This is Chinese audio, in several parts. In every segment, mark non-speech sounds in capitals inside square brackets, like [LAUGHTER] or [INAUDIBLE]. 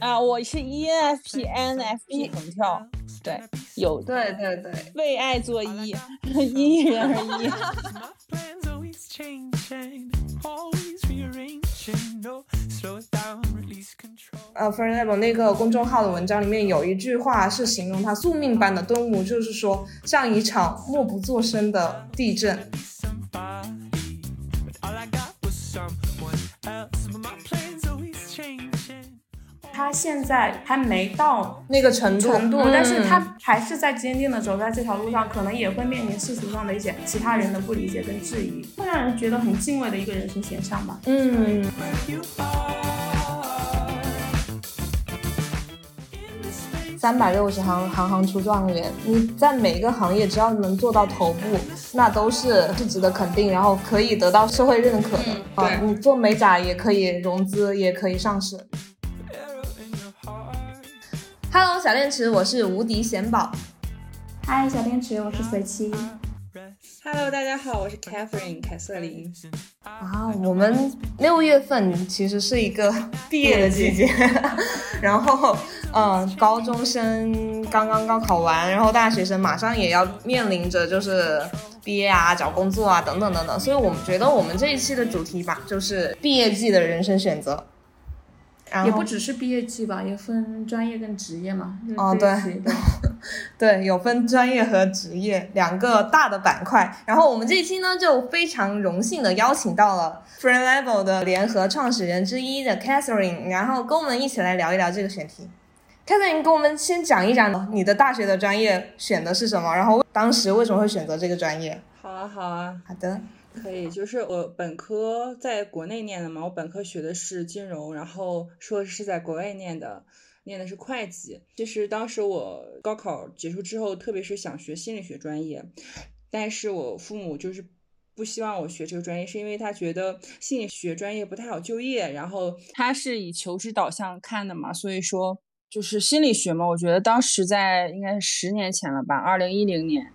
啊，我是 ENFP、NFP 横跳，对，有对对对，为爱作揖 [LAUGHS] [LAUGHS] 因人而异。呃 f r e n Level 那个公众号的文章里面有一句话是形容他宿命般的顿悟，就是说像一场默不作声的地震。他现在还没到那个程度，程度，但是他还是在坚定的走在这条路上，可能也会面临世俗上的一些其他人的不理解跟质疑，会让人觉得很敬畏的一个人生选项吧。嗯。三百六十行，行行出状元。你在每一个行业，只要能做到头部，那都是是值得肯定，然后可以得到社会认可的。啊，你做美甲也可以融资，也可以上市。Hello，小电池，我是无敌贤宝。嗨，小电池，我是随七。Hello，大家好，我是 Catherine 凯瑟琳。啊，我们六月份其实是一个 [LAUGHS] 毕业的季节，然后，嗯，高中生刚刚高考完，然后大学生马上也要面临着就是毕业啊、找工作啊等等等等，所以我们觉得我们这一期的主题吧，就是毕业季的人生选择。也不只是毕业季吧，也分专业跟职业嘛。哦，对，[LAUGHS] 对，有分专业和职业两个大的板块。然后我们这一期呢，就非常荣幸的邀请到了 Friend Level 的联合创始人之一的 Catherine，然后跟我们一起来聊一聊这个选题。Catherine，跟我们先讲一讲你的大学的专业选的是什么，然后当时为什么会选择这个专业？好啊，好啊，好的。可以，就是我本科在国内念的嘛，我本科学的是金融，然后硕士是在国外念的，念的是会计。其实当时我高考结束之后，特别是想学心理学专业，但是我父母就是不希望我学这个专业，是因为他觉得心理学专业不太好就业，然后他是以求职导向看的嘛，所以说就是心理学嘛，我觉得当时在应该是十年前了吧，二零一零年。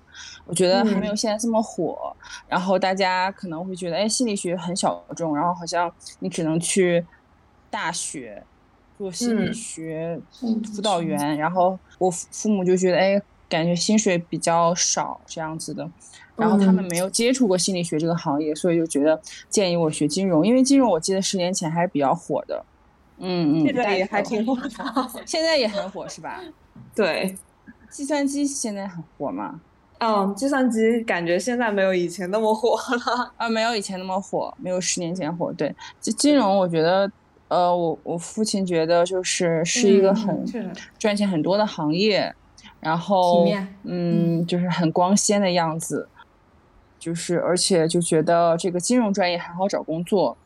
我觉得还没有现在这么火，然后大家可能会觉得，哎，心理学很小众，然后好像你只能去大学做心理学辅导员，然后我父母就觉得，哎，感觉薪水比较少这样子的，然后他们没有接触过心理学这个行业，所以就觉得建议我学金融，因为金融我记得十年前还是比较火的，嗯嗯，现在也还挺火的，现在也很火是吧？[LAUGHS] 对，计算机现在很火吗？嗯，计算机感觉现在没有以前那么火了啊，没有以前那么火，没有十年前火。对，金金融，我觉得，呃，我我父亲觉得就是是一个很赚钱很多的行业，然后嗯，就是很光鲜的样子，就是而且就觉得这个金融专业很好找工作，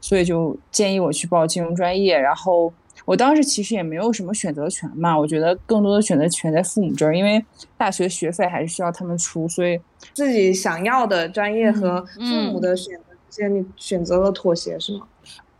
所以就建议我去报金融专业，然后。我当时其实也没有什么选择权嘛，我觉得更多的选择权在父母这儿，因为大学学费还是需要他们出，所以自己想要的专业和父母的选择之间，你选择了妥协是吗？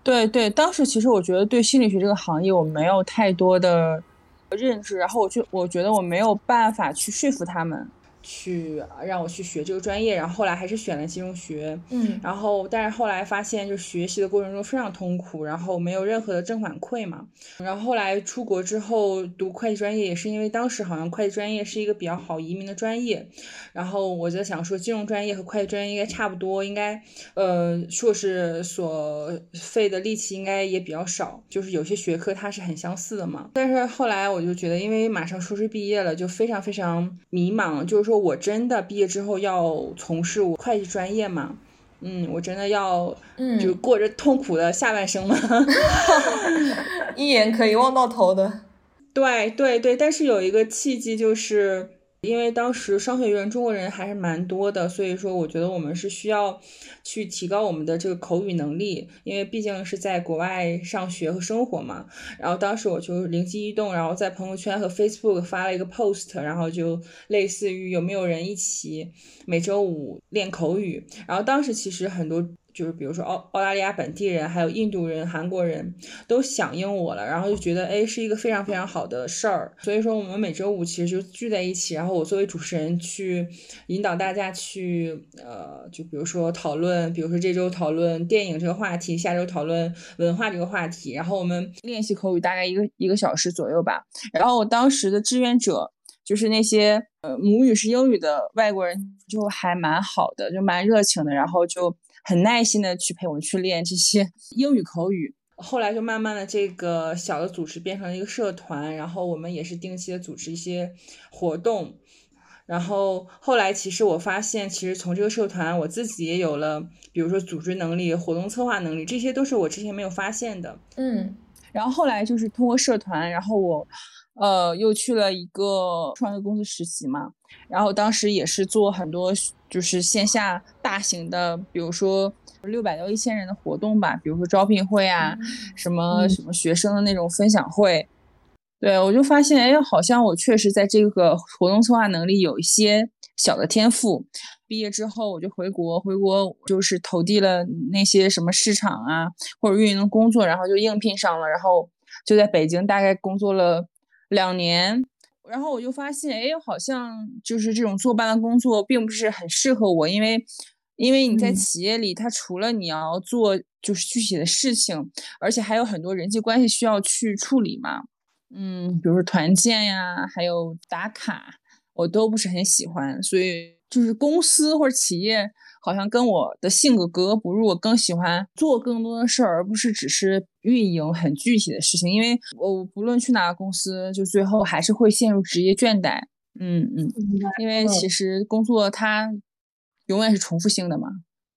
对对，当时其实我觉得对心理学这个行业我没有太多的认知，然后我就我觉得我没有办法去说服他们。去让我去学这个专业，然后后来还是选了金融学，嗯，然后但是后来发现，就学习的过程中非常痛苦，然后没有任何的正反馈嘛。然后后来出国之后读会计专业，也是因为当时好像会计专业是一个比较好移民的专业。然后我就想说，金融专业和会计专业应该差不多，应该呃硕士所费的力气应该也比较少，就是有些学科它是很相似的嘛。但是后来我就觉得，因为马上硕士毕业了，就非常非常迷茫，就是说。我真的毕业之后要从事我会计专业吗？嗯，我真的要就过着痛苦的下半生吗？[LAUGHS] 一眼可以望到头的。对对对，但是有一个契机就是。因为当时商学院中国人还是蛮多的，所以说我觉得我们是需要去提高我们的这个口语能力，因为毕竟是在国外上学和生活嘛。然后当时我就灵机一动，然后在朋友圈和 Facebook 发了一个 post，然后就类似于有没有人一起每周五练口语。然后当时其实很多。就是比如说澳澳大利亚本地人，还有印度人、韩国人都响应我了，然后就觉得哎是一个非常非常好的事儿。所以说我们每周五其实就聚在一起，然后我作为主持人去引导大家去呃，就比如说讨论，比如说这周讨论电影这个话题，下周讨论文化这个话题，然后我们练习口语大概一个一个小时左右吧。然后我当时的志愿者就是那些呃母语是英语的外国人，就还蛮好的，就蛮热情的，然后就。很耐心的去陪我们去练这些 [LAUGHS] 英语口语，后来就慢慢的这个小的组织变成了一个社团，然后我们也是定期的组织一些活动，然后后来其实我发现，其实从这个社团我自己也有了，比如说组织能力、活动策划能力，这些都是我之前没有发现的。嗯，然后后来就是通过社团，然后我。呃，又去了一个创业公司实习嘛，然后当时也是做很多就是线下大型的，比如说六百到一千人的活动吧，比如说招聘会啊，什么什么学生的那种分享会。对我就发现，哎，好像我确实在这个活动策划能力有一些小的天赋。毕业之后我就回国，回国就是投递了那些什么市场啊或者运营的工作，然后就应聘上了，然后就在北京大概工作了。两年，然后我就发现，哎，好像就是这种坐班的工作并不是很适合我，因为，因为你在企业里，它除了你要做就是具体的事情，而且还有很多人际关系需要去处理嘛，嗯，比如说团建呀，还有打卡，我都不是很喜欢，所以就是公司或者企业。好像跟我的性格格格不入，我更喜欢做更多的事儿，而不是只是运营很具体的事情。因为我不论去哪个公司，就最后还是会陷入职业倦怠。嗯嗯，因为其实工作它永远是重复性的嘛。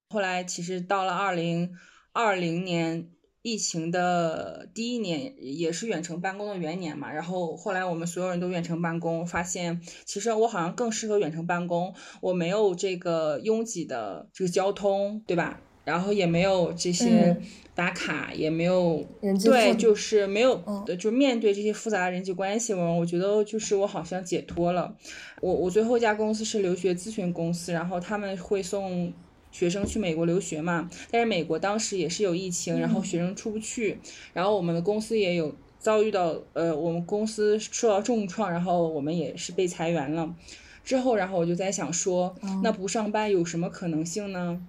后来其实到了二零二零年。疫情的第一年也是远程办公的元年嘛，然后后来我们所有人都远程办公，发现其实我好像更适合远程办公，我没有这个拥挤的这个交通，对吧？然后也没有这些打卡，也没有对，就是没有，就面对这些复杂的人际关系，我我觉得就是我好像解脱了。我我最后一家公司是留学咨询公司，然后他们会送。学生去美国留学嘛，但是美国当时也是有疫情，然后学生出不去，然后我们的公司也有遭遇到，呃，我们公司受到重创，然后我们也是被裁员了。之后，然后我就在想说，那不上班有什么可能性呢？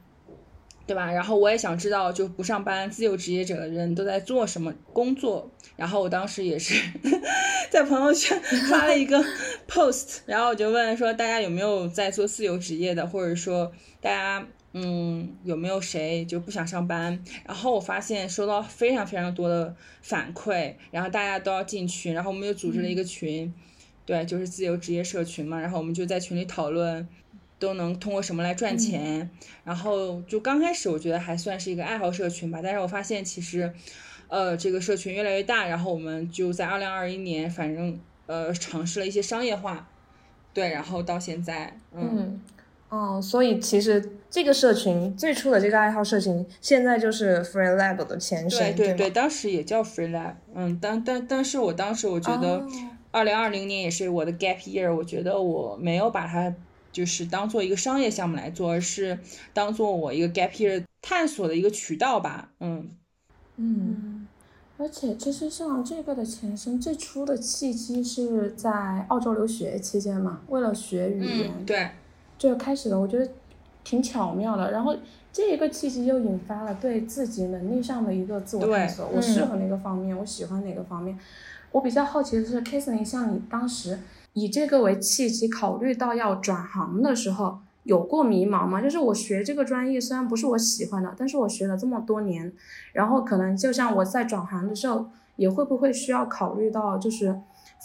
对吧？然后我也想知道，就不上班自由职业者的人都在做什么工作。然后我当时也是 [LAUGHS] 在朋友圈发了一个 [LAUGHS] post，然后我就问说，大家有没有在做自由职业的，或者说大家。嗯，有没有谁就不想上班？然后我发现收到非常非常多的反馈，然后大家都要进群，然后我们又组织了一个群，对，就是自由职业社群嘛。然后我们就在群里讨论，都能通过什么来赚钱。然后就刚开始我觉得还算是一个爱好社群吧，但是我发现其实，呃，这个社群越来越大。然后我们就在二零二一年，反正呃尝试了一些商业化，对，然后到现在，嗯。哦，所以其实这个社群最初的这个爱好社群，现在就是 Free Lab 的前身，对对对，当时也叫 Free Lab，嗯，但但但是我当时我觉得，二零二零年也是我的 Gap Year，我觉得我没有把它就是当做一个商业项目来做，而是当做我一个 Gap Year 探索的一个渠道吧，嗯嗯，而且其实像这个的前身，最初的契机是在澳洲留学期间嘛，为了学语言，对。就开始了，我觉得挺巧妙的。然后这一个契机又引发了对自己能力上的一个自我探索。我适合哪个方面？我喜欢哪个方面？我比较好奇的是 k i s s l y 像你当时以这个为契机，考虑到要转行的时候，有过迷茫吗？就是我学这个专业虽然不是我喜欢的，但是我学了这么多年，然后可能就像我在转行的时候，也会不会需要考虑到就是。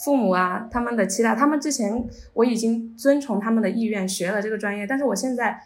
父母啊，他们的期待，他们之前我已经遵从他们的意愿学了这个专业，但是我现在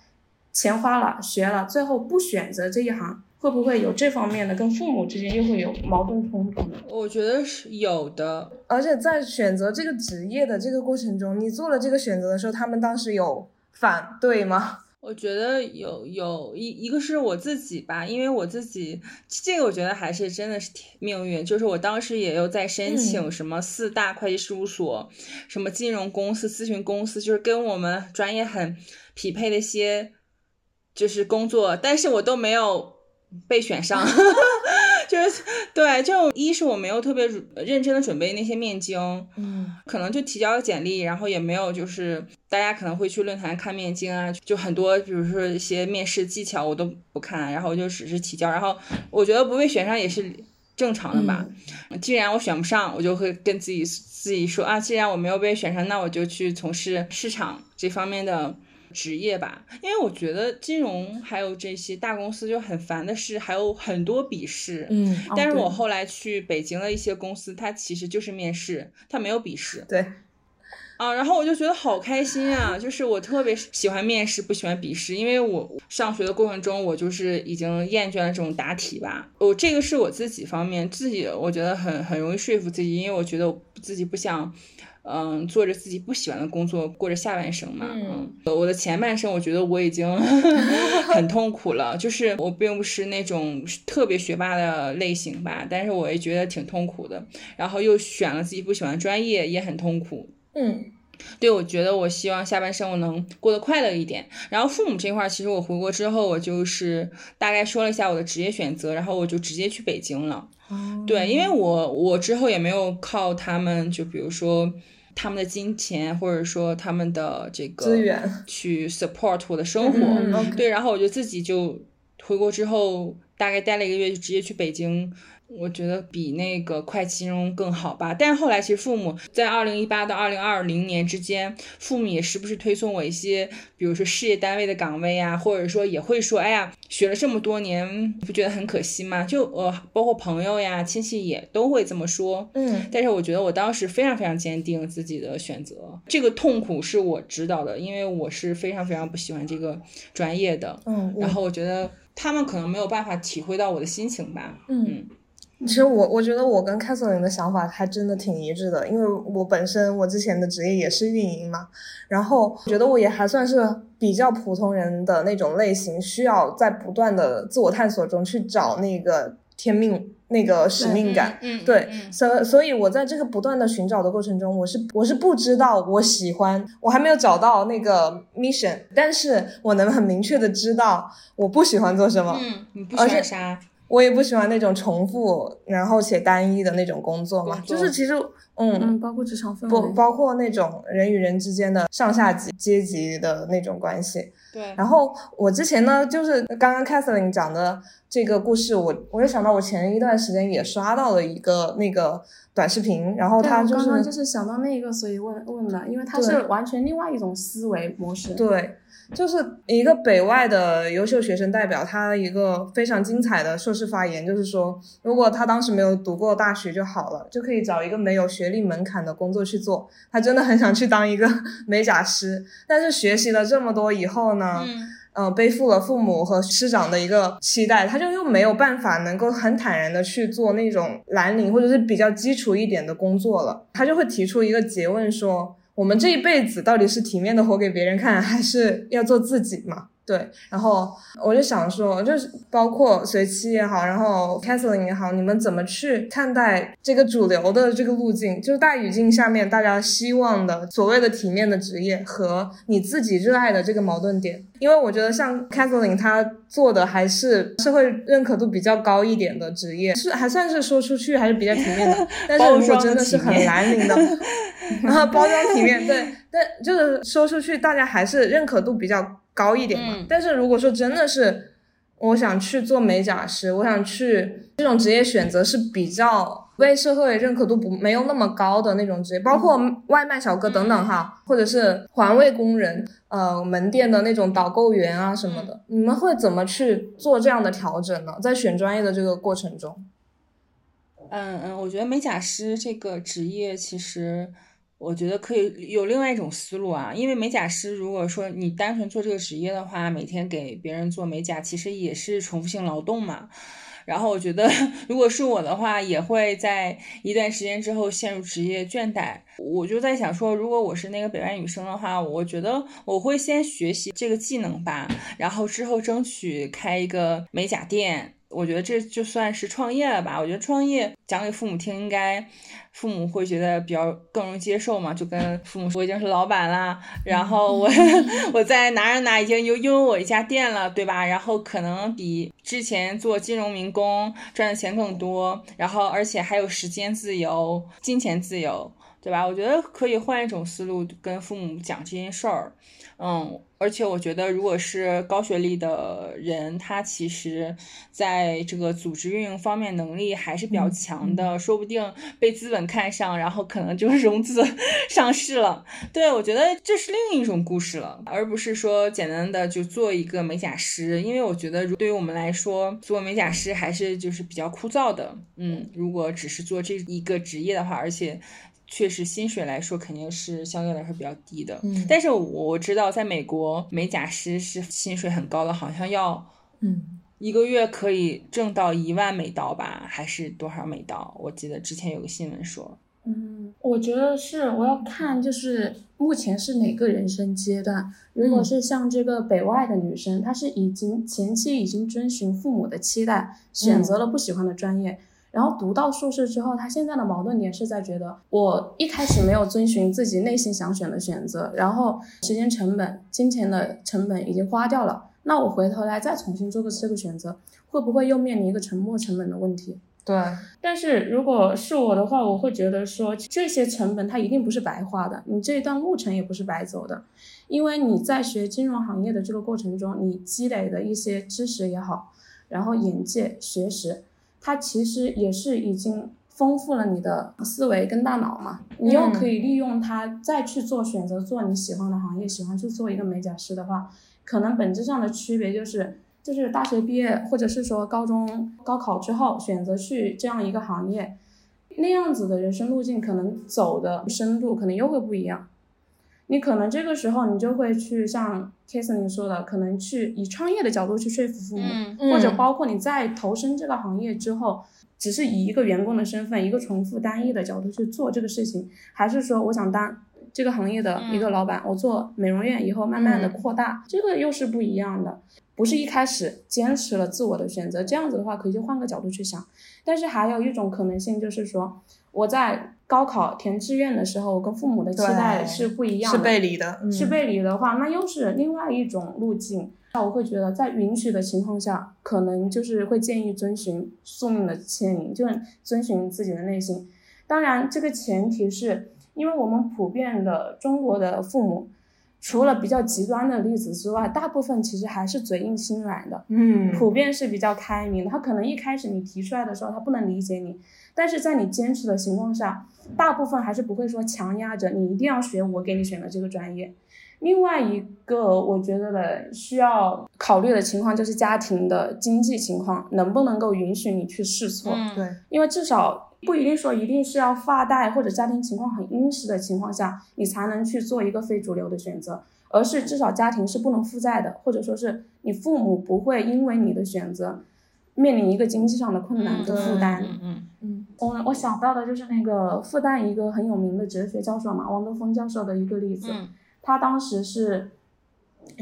钱花了学了，最后不选择这一行，会不会有这方面的跟父母之间又会有矛盾冲突呢？我觉得是有的，而且在选择这个职业的这个过程中，你做了这个选择的时候，他们当时有反对吗？我觉得有有一一个是我自己吧，因为我自己这个我觉得还是真的是命运，就是我当时也有在申请什么四大会计事务所，什么金融公司、咨询公司，就是跟我们专业很匹配的一些就是工作，但是我都没有被选上。[LAUGHS] [LAUGHS] 就 [LAUGHS] 是对，就一是我没有特别认真的准备那些面经，嗯，可能就提交了简历，然后也没有就是大家可能会去论坛看面经啊，就很多比如说一些面试技巧我都不看，然后我就只是提交，然后我觉得不被选上也是正常的吧。既然我选不上，我就会跟自己自己说啊，既然我没有被选上，那我就去从事市场这方面的。职业吧，因为我觉得金融还有这些大公司就很烦的是还有很多笔试，嗯，但是我后来去北京的一些公司，它其实就是面试，它没有笔试，对，啊，然后我就觉得好开心啊，就是我特别喜欢面试，不喜欢笔试，因为我上学的过程中，我就是已经厌倦了这种答题吧，我这个是我自己方面，自己我觉得很很容易说服自己，因为我觉得我自己不想。嗯，做着自己不喜欢的工作，过着下半生嘛。嗯，我的前半生我觉得我已经 [LAUGHS] 很痛苦了，就是我并不是那种特别学霸的类型吧，但是我也觉得挺痛苦的。然后又选了自己不喜欢专业，也很痛苦。嗯，对，我觉得我希望下半生我能过得快乐一点。然后父母这块，其实我回国之后，我就是大概说了一下我的职业选择，然后我就直接去北京了。对，因为我我之后也没有靠他们，就比如说他们的金钱，或者说他们的这个资源去 support 我的生活。对，然后我就自己就回国之后，大概待了一个月，就直接去北京。我觉得比那个会计金融更好吧，但是后来其实父母在二零一八到二零二零年之间，父母也时不时推送我一些，比如说事业单位的岗位啊，或者说也会说，哎呀，学了这么多年，不觉得很可惜吗？就呃，包括朋友呀、亲戚也都会这么说。嗯，但是我觉得我当时非常非常坚定自己的选择，这个痛苦是我知道的，因为我是非常非常不喜欢这个专业的。嗯，然后我觉得他们可能没有办法体会到我的心情吧。嗯。其实我我觉得我跟凯瑟琳的想法还真的挺一致的，因为我本身我之前的职业也是运营嘛，然后觉得我也还算是比较普通人的那种类型，需要在不断的自我探索中去找那个天命那个使命感。嗯，对，所所以，我在这个不断的寻找的过程中，我是我是不知道我喜欢，我还没有找到那个 mission，但是我能很明确的知道我不喜欢做什么。嗯，你不喜欢啥？我也不喜欢那种重复，然后且单一的那种工作嘛，就是其实，嗯，包括职场氛围，不包括那种人与人之间的上下级阶级的那种关系。对。然后我之前呢，就是刚刚 Catherine 讲的这个故事，我我也想到我前一段时间也刷到了一个那个短视频，然后他就是刚刚就是想到那个，所以问问的，因为他是完全另外一种思维模式。对。就是一个北外的优秀学生代表，他一个非常精彩的硕士发言，就是说，如果他当时没有读过大学就好了，就可以找一个没有学历门槛的工作去做。他真的很想去当一个 [LAUGHS] 美甲师，但是学习了这么多以后呢，嗯，背负了父母和师长的一个期待，他就又没有办法能够很坦然的去做那种蓝领或者是比较基础一点的工作了。他就会提出一个诘问说。我们这一辈子到底是体面的活给别人看，还是要做自己嘛？对，然后我就想说，就是包括随期也好，然后 Kathleen 也好，你们怎么去看待这个主流的这个路径？就是大语境下面大家希望的所谓的体面的职业和你自己热爱的这个矛盾点。因为我觉得像 Kathleen 她做的还是社会认可度比较高一点的职业，是还算是说出去还是比较体面的。[LAUGHS] 但是如果真的是很蓝领的，[LAUGHS] 然 [LAUGHS] 后包装体面，对，但就是说出去大家还是认可度比较。高一点嘛，但是如果说真的是我想去做美甲师，我想去这种职业选择是比较为社会认可度不没有那么高的那种职业，包括外卖小哥等等哈，或者是环卫工人，呃，门店的那种导购员啊什么的，你们会怎么去做这样的调整呢？在选专业的这个过程中，嗯嗯，我觉得美甲师这个职业其实。我觉得可以有另外一种思路啊，因为美甲师如果说你单纯做这个职业的话，每天给别人做美甲，其实也是重复性劳动嘛。然后我觉得，[LAUGHS] 如果是我的话，也会在一段时间之后陷入职业倦怠。我就在想说，如果我是那个北外女生的话，我觉得我会先学习这个技能吧，然后之后争取开一个美甲店。我觉得这就算是创业了吧。我觉得创业讲给父母听，应该父母会觉得比较更容易接受嘛。就跟父母说，我已经是老板啦，然后我 [LAUGHS] 我在哪哪哪已经拥拥有我一家店了，对吧？然后可能比之前做金融民工赚的钱更多，然后而且还有时间自由、金钱自由，对吧？我觉得可以换一种思路跟父母讲这件事儿，嗯。而且我觉得，如果是高学历的人，他其实在这个组织运营方面能力还是比较强的，说不定被资本看上，然后可能就是融资 [LAUGHS] 上市了。对我觉得这是另一种故事了，而不是说简单的就做一个美甲师。因为我觉得，对于我们来说，做美甲师还是就是比较枯燥的。嗯，如果只是做这一个职业的话，而且。确实，薪水来说肯定是相对来说比较低的。嗯，但是我知道，在美国美甲师是薪水很高的，好像要，嗯，一个月可以挣到一万美刀吧，还是多少美刀？我记得之前有个新闻说。嗯，我觉得是，我要看就是目前是哪个人生阶段。如果是像这个北外的女生，她是已经前期已经遵循父母的期待，选择了不喜欢的专业。然后读到硕士之后，他现在的矛盾点是在觉得，我一开始没有遵循自己内心想选的选择，然后时间成本、金钱的成本已经花掉了，那我回头来再重新做个这个选择，会不会又面临一个沉没成本的问题？对。但是如果是我的话，我会觉得说这些成本它一定不是白花的，你这一段路程也不是白走的，因为你在学金融行业的这个过程中，你积累的一些知识也好，然后眼界、学识。它其实也是已经丰富了你的思维跟大脑嘛，你又可以利用它再去做选择，做你喜欢的行业，喜欢去做一个美甲师的话，可能本质上的区别就是，就是大学毕业或者是说高中高考之后选择去这样一个行业，那样子的人生路径可能走的深度可能又会不一样。你可能这个时候你就会去像 k a s l y 说的，可能去以创业的角度去说服父母，或者包括你在投身这个行业之后，只是以一个员工的身份，一个重复单一的角度去做这个事情，还是说我想当这个行业的一个老板，我做美容院以后慢慢的扩大，这个又是不一样的，不是一开始坚持了自我的选择，这样子的话可以换个角度去想，但是还有一种可能性就是说我在。高考填志愿的时候，我跟父母的期待是不一样的，是背离的。是背离的话，那又是另外一种路径。那我会觉得，在允许的情况下，可能就是会建议遵循宿命的牵引，就遵循自己的内心。当然，这个前提是因为我们普遍的中国的父母，除了比较极端的例子之外，大部分其实还是嘴硬心软的。嗯，普遍是比较开明的。他可能一开始你提出来的时候，他不能理解你。但是在你坚持的情况下，大部分还是不会说强压着你一定要学我给你选的这个专业。另外一个我觉得的需要考虑的情况就是家庭的经济情况能不能够允许你去试错。对，因为至少不一定说一定是要富二代或者家庭情况很殷实的情况下你才能去做一个非主流的选择，而是至少家庭是不能负债的，或者说是你父母不会因为你的选择。面临一个经济上的困难的负担，嗯嗯，我我想到的就是那个复旦一个很有名的哲学教授嘛，王德峰教授的一个例子，他当时是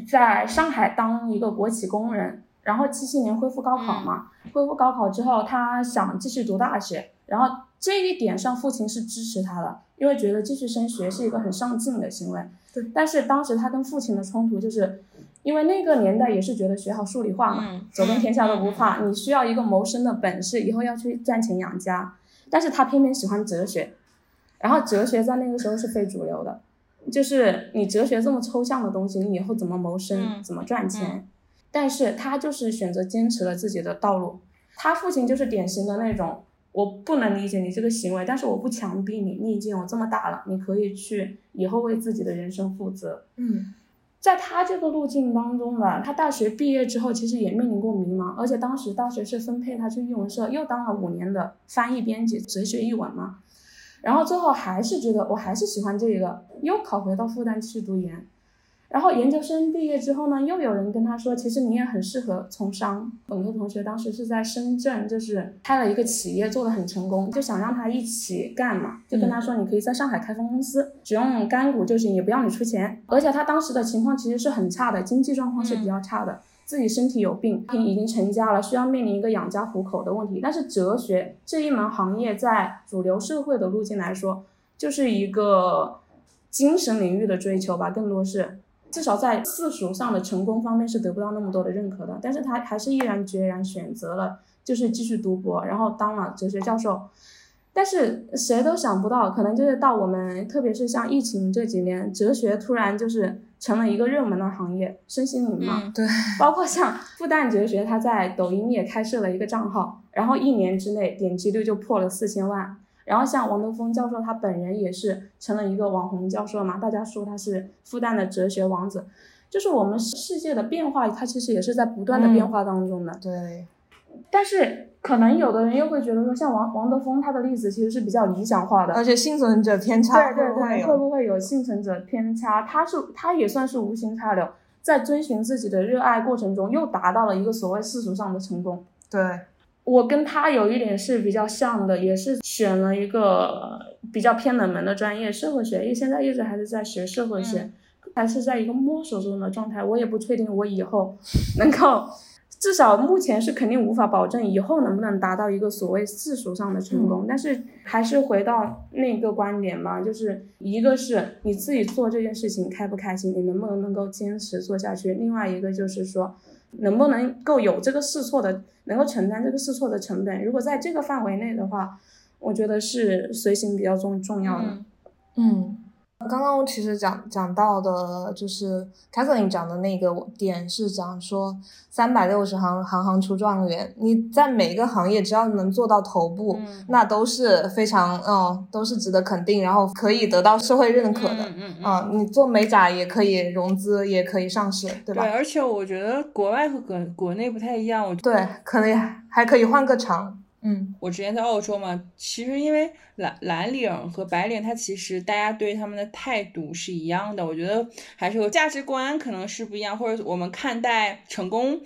在上海当一个国企工人，然后七七年恢复高考嘛，恢复高考之后，他想继续读大学，然后这一点上父亲是支持他的，因为觉得继续升学是一个很上进的行为，对，但是当时他跟父亲的冲突就是。因为那个年代也是觉得学好数理化嘛，走遍天下都不怕。你需要一个谋生的本事，以后要去赚钱养家。但是他偏偏喜欢哲学，然后哲学在那个时候是非主流的，就是你哲学这么抽象的东西，你以后怎么谋生，怎么赚钱？但是他就是选择坚持了自己的道路。他父亲就是典型的那种，我不能理解你这个行为，但是我不强逼你，你已经有这么大了，你可以去以后为自己的人生负责。嗯。在他这个路径当中吧，他大学毕业之后其实也面临过迷茫，而且当时大学是分配他去译文社，又当了五年的翻译编辑，哲学译文嘛，然后最后还是觉得我还是喜欢这个，又考回到复旦去读研。然后研究生毕业之后呢，又有人跟他说，其实你也很适合从商。本科同学当时是在深圳，就是开了一个企业，做的很成功，就想让他一起干嘛，就跟他说，你可以在上海开分公司，只用干股就行，也不要你出钱。而且他当时的情况其实是很差的，经济状况是比较差的。自己身体有病，已经成家了，需要面临一个养家糊口的问题。但是哲学这一门行业在主流社会的路径来说，就是一个精神领域的追求吧，更多是至少在世俗上的成功方面是得不到那么多的认可的。但是他还是毅然决然选择了就是继续读博，然后当了哲学教授。但是谁都想不到，可能就是到我们，特别是像疫情这几年，哲学突然就是成了一个热门的行业，身心灵嘛。对。包括像复旦哲学，他在抖音也开设了一个账号，然后一年之内点击率就破了四千万。然后像王德峰教授，他本人也是成了一个网红教授嘛，大家说他是复旦的哲学王子。就是我们世界的变化，它其实也是在不断的变化当中的。对。但是。可能有的人又会觉得说，像王王德峰他的例子其实是比较理想化的，而且幸存者偏差对对对，会不会有幸存者偏差？他是他也算是无心插柳，在追寻自己的热爱过程中，又达到了一个所谓世俗上的成功。对我跟他有一点是比较像的，也是选了一个比较偏冷门的专业，社会学，因为现在一直还是在学社会学，还是在一个摸索中的状态。我也不确定我以后能够。至少目前是肯定无法保证以后能不能达到一个所谓世俗上的成功，但是还是回到那个观点吧，就是一个是你自己做这件事情开不开心，你能不能能够坚持做下去；另外一个就是说，能不能够有这个试错的，能够承担这个试错的成本。如果在这个范围内的话，我觉得是随行比较重重要的。嗯。刚刚其实讲讲到的，就是 Catherine 讲的那个点是讲说，三百六十行，行行出状元。你在每个行业只要能做到头部，那都是非常，嗯，都是值得肯定，然后可以得到社会认可的。嗯嗯啊，你做美甲也可以融资，也可以上市，对吧？对，而且我觉得国外和国国内不太一样。我对，可能还可以换个厂。嗯，我之前在澳洲嘛，其实因为蓝蓝领和白领，他其实大家对他们的态度是一样的。我觉得还是有价值观可能是不一样，或者我们看待成功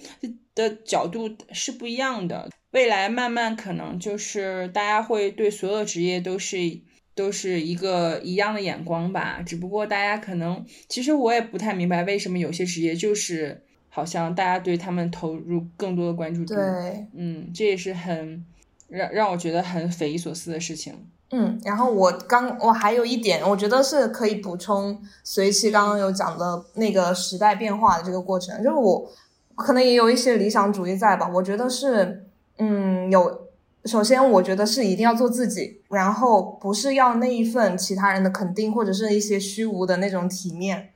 的角度是不一样的。未来慢慢可能就是大家会对所有职业都是都是一个一样的眼光吧。只不过大家可能，其实我也不太明白为什么有些职业就是好像大家对他们投入更多的关注度。对，嗯，这也是很。让让我觉得很匪夷所思的事情。嗯，然后我刚我还有一点，我觉得是可以补充随期刚刚有讲的那个时代变化的这个过程，就是我可能也有一些理想主义在吧。我觉得是，嗯，有首先我觉得是一定要做自己，然后不是要那一份其他人的肯定或者是一些虚无的那种体面。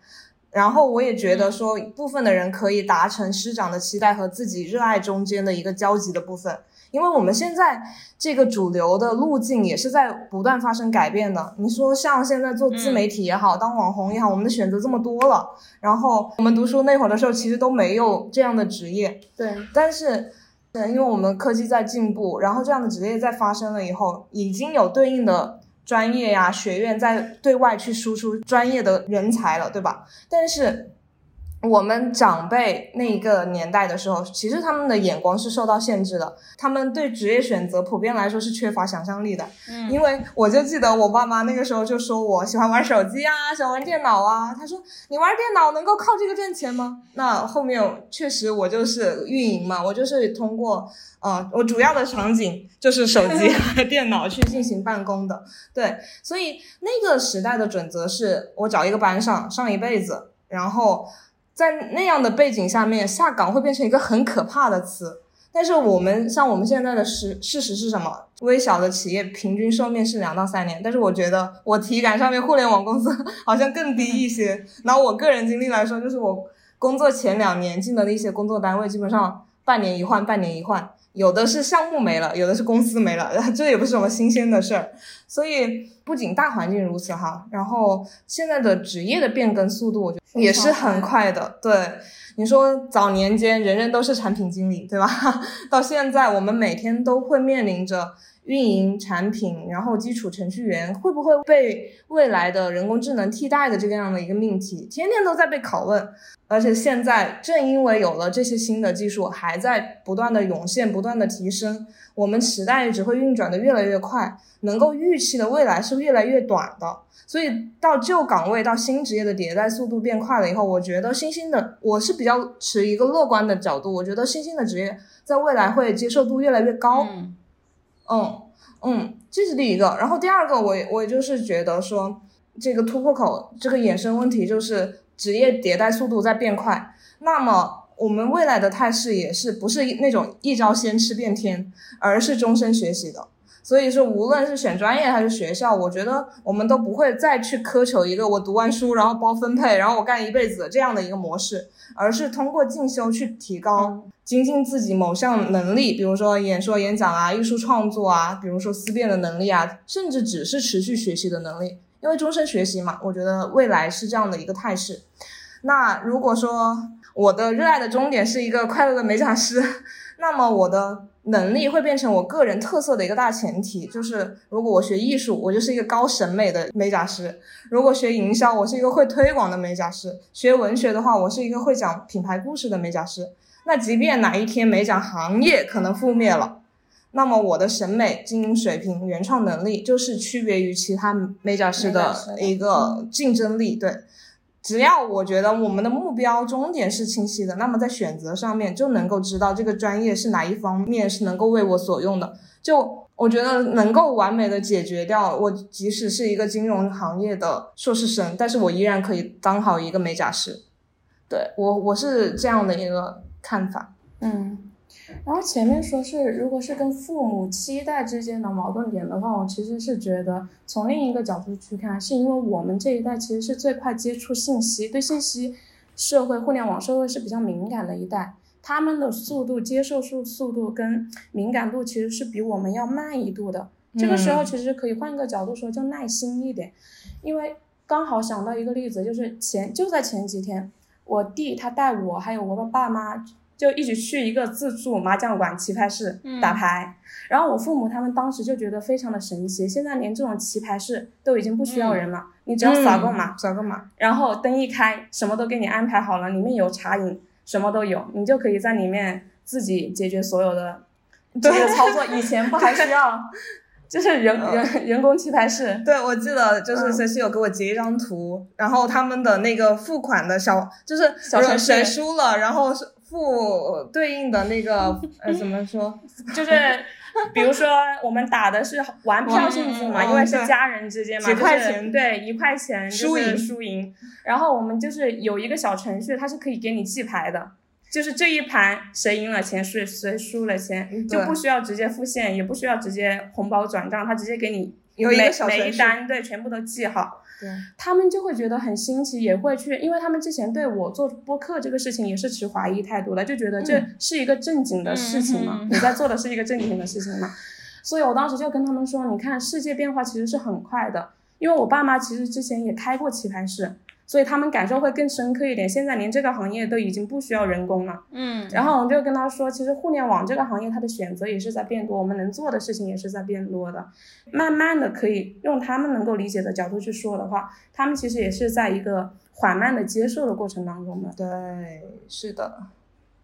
然后我也觉得说，部分的人可以达成师长的期待和自己热爱中间的一个交集的部分。因为我们现在这个主流的路径也是在不断发生改变的。你说像现在做自媒体也好，当网红也好，我们的选择这么多了。然后我们读书那会儿的时候，其实都没有这样的职业。对。但是，嗯，因为我们科技在进步，然后这样的职业在发生了以后，已经有对应的专业呀、学院在对外去输出专业的人才了，对吧？但是。我们长辈那个年代的时候，其实他们的眼光是受到限制的，他们对职业选择普遍来说是缺乏想象力的。嗯，因为我就记得我爸妈那个时候就说我喜欢玩手机啊，喜欢玩电脑啊。他说你玩电脑能够靠这个挣钱吗？那后面确实我就是运营嘛，我就是通过呃，我主要的场景就是手机 [LAUGHS] 和电脑去进行办公的。对，所以那个时代的准则是我找一个班上上一辈子，然后。在那样的背景下面，下岗会变成一个很可怕的词。但是我们像我们现在的事事实是什么？微小的企业平均寿命是两到三年。但是我觉得我体感上面，互联网公司 [LAUGHS] 好像更低一些。拿我个人经历来说，就是我工作前两年进的那些工作单位，基本上半年一换，半年一换。有的是项目没了，有的是公司没了，[LAUGHS] 这也不是什么新鲜的事儿。所以不仅大环境如此哈，然后现在的职业的变更速度，我觉得也是很快的。对，你说早年间人人都是产品经理，对吧？[LAUGHS] 到现在我们每天都会面临着运营产品，然后基础程序员会不会被未来的人工智能替代的这个样的一个命题，天天都在被拷问。而且现在正因为有了这些新的技术，还在不断的涌现、不断的提升，我们时代只会运转的越来越快。能够预期的未来是越来越短的。所以到旧岗位到新职业的迭代速度变快了以后，我觉得新兴的我是比较持一个乐观的角度，我觉得新兴的职业在未来会接受度越来越高。嗯嗯，这是第一个。然后第二个，我我就是觉得说，这个突破口这个衍生问题就是职业迭代速度在变快。那么我们未来的态势也是不是那种一招先吃遍天，而是终身学习的。所以说，无论是选专业还是学校，我觉得我们都不会再去苛求一个我读完书然后包分配，然后我干一辈子这样的一个模式，而是通过进修去提高、精进自己某项能力，比如说演说、演讲啊、艺术创作啊，比如说思辨的能力啊，甚至只是持续学习的能力。因为终身学习嘛，我觉得未来是这样的一个态势。那如果说我的热爱的终点是一个快乐的美甲师，[LAUGHS] 那么我的能力会变成我个人特色的一个大前提，就是如果我学艺术，我就是一个高审美的美甲师；如果学营销，我是一个会推广的美甲师；学文学的话，我是一个会讲品牌故事的美甲师。那即便哪一天美甲行业可能覆灭了，那么我的审美、经营水平、原创能力就是区别于其他美甲师的一个竞争力。对。只要我觉得我们的目标终点是清晰的，那么在选择上面就能够知道这个专业是哪一方面是能够为我所用的。就我觉得能够完美的解决掉我，即使是一个金融行业的硕士生，但是我依然可以当好一个美甲师。对我，我是这样的一个看法。嗯。然后前面说是，如果是跟父母期待之间的矛盾点的话，我其实是觉得从另一个角度去看，是因为我们这一代其实是最快接触信息，对信息社会、互联网社会是比较敏感的一代，他们的速度、接受速速度跟敏感度其实是比我们要慢一度的。这个时候其实可以换一个角度说，就耐心一点，因为刚好想到一个例子，就是前就在前几天，我弟他带我还有我的爸妈。就一起去一个自助麻将馆棋牌室打牌，然后我父母他们当时就觉得非常的神奇，现在连这种棋牌室都已经不需要人了，你只要扫个码，扫个码，然后灯一开，什么都给你安排好了，里面有茶饮，什么都有，你就可以在里面自己解决所有的 [LAUGHS] 这个操作。以前不还需要，就是人人人工棋牌室。对，我记得就是谁是有给我截一张图，然后他们的那个付款的小就是小程序，谁输了，然后是。付对应的那个 [LAUGHS] 呃怎么说？就是比如说我们打的是玩票性质嘛，因为是家人之间嘛，就是对一块钱输赢输赢。然后我们就是有一个小程序，它是可以给你记牌的，就是这一盘谁赢了钱，谁谁输了钱，就不需要直接付现，也不需要直接红包转账，他直接给你每一每一单对全部都记好。对，他们就会觉得很新奇，也会去，因为他们之前对我做播客这个事情也是持怀疑态度的，就觉得这是一个正经的事情嘛，你在做的是一个正经的事情嘛，所以我当时就跟他们说，你看世界变化其实是很快的，因为我爸妈其实之前也开过棋牌室。所以他们感受会更深刻一点。现在连这个行业都已经不需要人工了。嗯，然后我就跟他说，其实互联网这个行业它的选择也是在变多，我们能做的事情也是在变多的。慢慢的可以用他们能够理解的角度去说的话，他们其实也是在一个缓慢的接受的过程当中的。对，是的。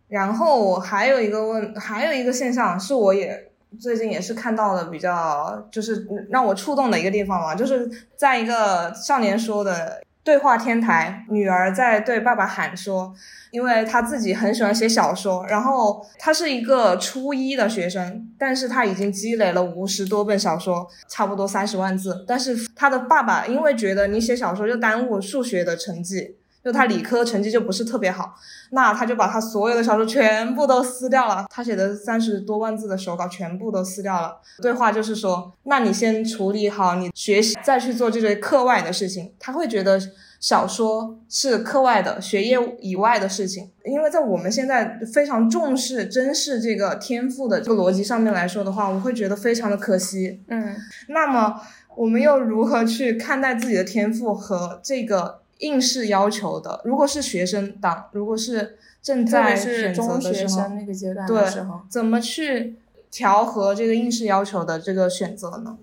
然后还有一个问，还有一个现象是，我也最近也是看到了比较就是让我触动的一个地方嘛，就是在一个少年说的。对话天台，女儿在对爸爸喊说，因为她自己很喜欢写小说，然后她是一个初一的学生，但是她已经积累了五十多本小说，差不多三十万字。但是她的爸爸因为觉得你写小说就耽误数学的成绩。就他理科成绩就不是特别好，那他就把他所有的小说全部都撕掉了，他写的三十多万字的手稿全部都撕掉了。对话就是说，那你先处理好你学习，再去做这些课外的事情。他会觉得小说是课外的学业以外的事情，因为在我们现在非常重视、珍视这个天赋的这个逻辑上面来说的话，我会觉得非常的可惜。嗯，那么我们又如何去看待自己的天赋和这个？应试要求的，如果是学生党，如果是正在选择的时候，那个阶段的时候，怎么去调和这个应试要求的这个选择呢？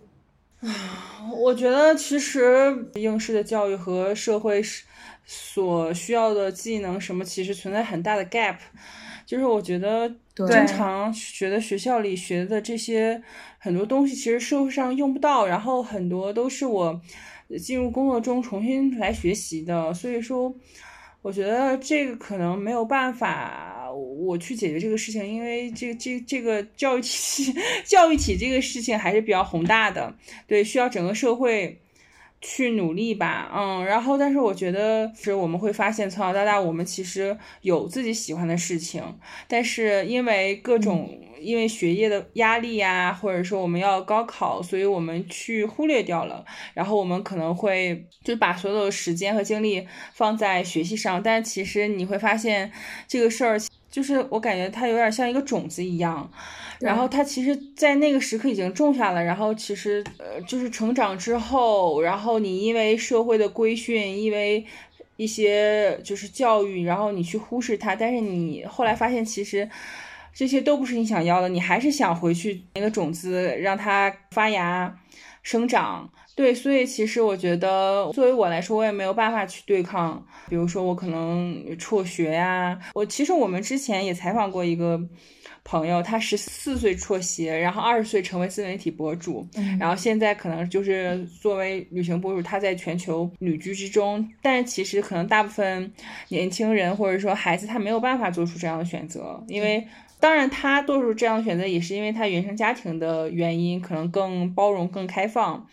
啊，[SIGHS] 我觉得其实应试的教育和社会所需要的技能什么，其实存在很大的 gap。就是我觉得经常觉得学校里学的这些很多东西，其实社会上用不到，然后很多都是我进入工作中重新来学习的。所以说，我觉得这个可能没有办法我去解决这个事情，因为这这这个教育体系、[LAUGHS] 教育体这个事情还是比较宏大的，对，需要整个社会。去努力吧，嗯，然后，但是我觉得是我们会发现，从小到大，我们其实有自己喜欢的事情，但是因为各种因为学业的压力呀，或者说我们要高考，所以我们去忽略掉了，然后我们可能会就把所有的时间和精力放在学习上，但其实你会发现这个事儿，就是我感觉它有点像一个种子一样。然后他其实，在那个时刻已经种下了。然后其实，呃，就是成长之后，然后你因为社会的规训，因为一些就是教育，然后你去忽视它。但是你后来发现，其实这些都不是你想要的。你还是想回去那个种子，让它发芽、生长。对，所以其实我觉得，作为我来说，我也没有办法去对抗。比如说，我可能辍学呀。我其实我们之前也采访过一个。朋友，他十四岁辍学，然后二十岁成为自媒体博主，然后现在可能就是作为旅行博主，他在全球旅居之中。但是其实可能大部分年轻人或者说孩子，他没有办法做出这样的选择，因为当然他做出这样的选择也是因为他原生家庭的原因，可能更包容、更开放。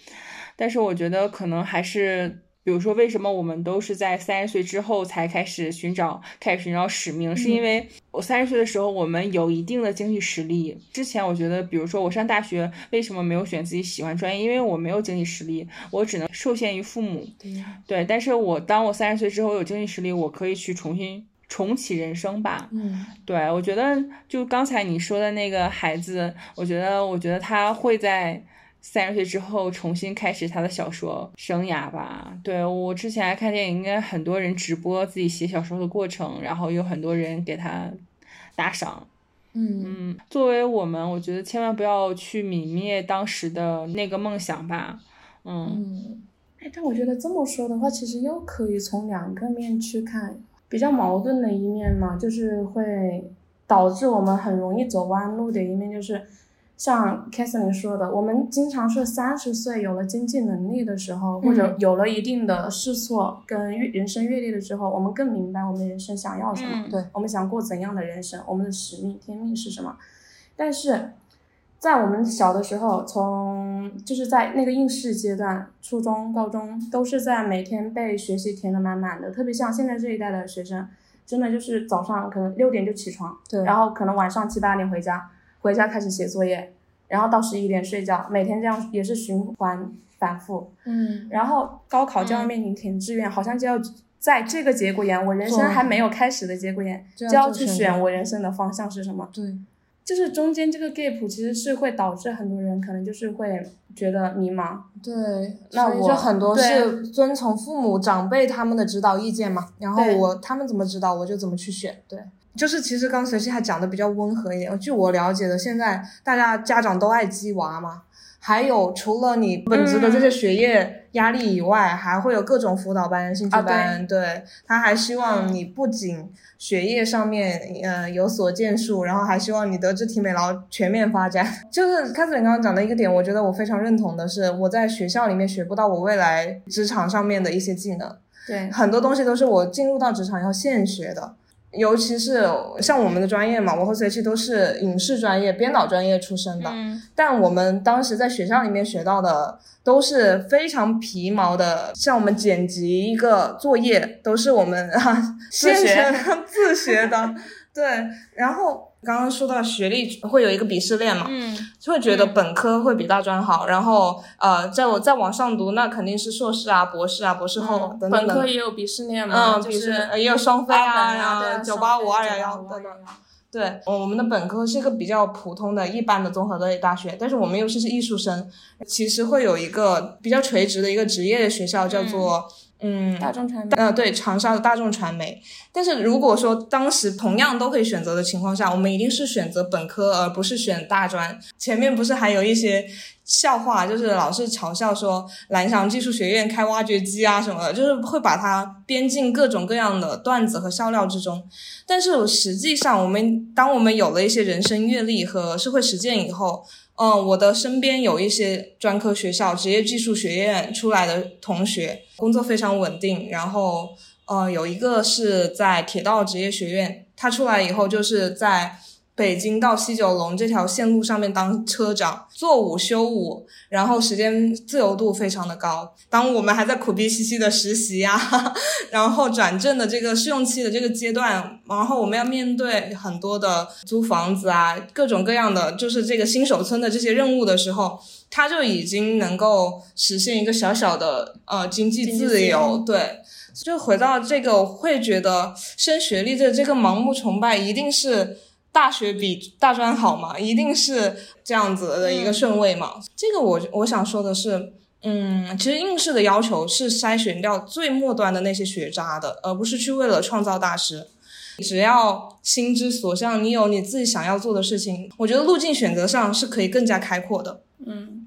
但是我觉得可能还是。比如说，为什么我们都是在三十岁之后才开始寻找、开始寻找使命？是因为我三十岁的时候，我们有一定的经济实力。之前我觉得，比如说我上大学，为什么没有选自己喜欢专业？因为我没有经济实力，我只能受限于父母。对，但是我当我三十岁之后有经济实力，我可以去重新重启人生吧。嗯，对，我觉得就刚才你说的那个孩子，我觉得，我觉得他会在。三十岁之后重新开始他的小说生涯吧。对我之前看电影，应该很多人直播自己写小说的过程，然后有很多人给他打赏。嗯嗯，作为我们，我觉得千万不要去泯灭当时的那个梦想吧。嗯嗯，哎，但我觉得这么说的话，其实又可以从两个面去看，比较矛盾的一面嘛，就是会导致我们很容易走弯路的一面，就是。像 k a t h e r i n 说的，我们经常是三十岁有了经济能力的时候，或者有了一定的试错跟人生阅历的时候，我们更明白我们人生想要什么，对我们想过怎样的人生，我们的使命、天命是什么。但是在我们小的时候，从就是在那个应试阶段，初中、高中都是在每天被学习填的满满的，特别像现在这一代的学生，真的就是早上可能六点就起床，对，然后可能晚上七八点回家。回家开始写作业，然后到十一点睡觉，每天这样也是循环反复。嗯，然后高考就要面临填志愿，好像就要在这个节骨眼，我人生还没有开始的节骨眼，就要去选我人生的方向是什么。对，就是中间这个 gap 其实是会导致很多人可能就是会觉得迷茫。对，那我就很多是遵从父母长辈他们的指导意见嘛，然后我他们怎么指导我就怎么去选。对。就是其实刚随期还讲的比较温和一点。据我了解的，现在大家家长都爱鸡娃嘛，还有除了你本职的这些学业压力以外，还会有各种辅导班、兴趣班。对，他还希望你不仅学业上面呃有所建树，然后还希望你德智体美劳全面发展。[LAUGHS] 就是开始你刚刚讲的一个点，我觉得我非常认同的是，我在学校里面学不到我未来职场上面的一些技能。对，很多东西都是我进入到职场要现学的。尤其是像我们的专业嘛，我和随期都是影视专业、编导专业出身的，但我们当时在学校里面学到的都是非常皮毛的，像我们剪辑一个作业都是我们 [LAUGHS] 自学自学的，[LAUGHS] 对，然后。刚刚说到学历会有一个鄙视链嘛，嗯，就会觉得本科会比大专好，然后呃，在我再往上读，那肯定是硕士啊、博士啊、博士后等等。本科也有鄙视链嘛，嗯，就是也有双非啊，九八五、二幺幺等等。对，我们的本科是一个比较普通的一般的综合类大学，但是我们又是是艺术生，其实会有一个比较垂直的一个职业学校，叫做。嗯，大众传媒，呃，对，长沙的大众传媒。但是如果说当时同样都可以选择的情况下，我们一定是选择本科，而不是选大专。前面不是还有一些笑话，就是老是嘲笑说蓝翔技术学院开挖掘机啊什么的，就是会把它编进各种各样的段子和笑料之中。但是实际上，我们当我们有了一些人生阅历和社会实践以后，嗯，我的身边有一些专科学校、职业技术学院出来的同学，工作非常稳定。然后，呃，有一个是在铁道职业学院，他出来以后就是在。北京到西九龙这条线路上面当车长，做五休五，然后时间自由度非常的高。当我们还在苦逼兮兮的实习呀，然后转正的这个试用期的这个阶段，然后我们要面对很多的租房子啊，各种各样的就是这个新手村的这些任务的时候，他就已经能够实现一个小小的呃经济自由。对，就回到这个，我会觉得升学历的这个盲目崇拜一定是。大学比大专好嘛，一定是这样子的一个顺位嘛。这个我我想说的是，嗯，其实应试的要求是筛选掉最末端的那些学渣的，而不是去为了创造大师。只要心之所向，你有你自己想要做的事情，我觉得路径选择上是可以更加开阔的。嗯。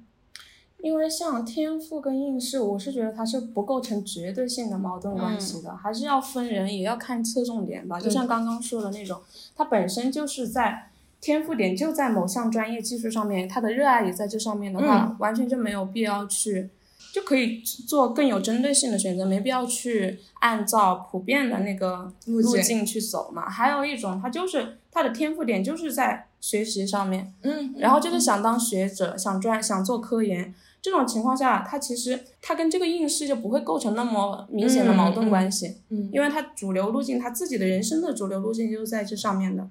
因为像天赋跟应试，我是觉得它是不构成绝对性的矛盾关系的，还是要分人，也要看侧重点吧。就像刚刚说的那种，他本身就是在天赋点就在某项专业技术上面，他的热爱也在这上面的话，完全就没有必要去，就可以做更有针对性的选择，没必要去按照普遍的那个路径去走嘛。还有一种，他就是他的天赋点就是在学习上面，嗯，然后就是想当学者，想专想做科研。这种情况下，它其实它跟这个应试就不会构成那么明显的矛盾关系，嗯，因为它主流路径，他自己的人生的主流路径就是在这上面的。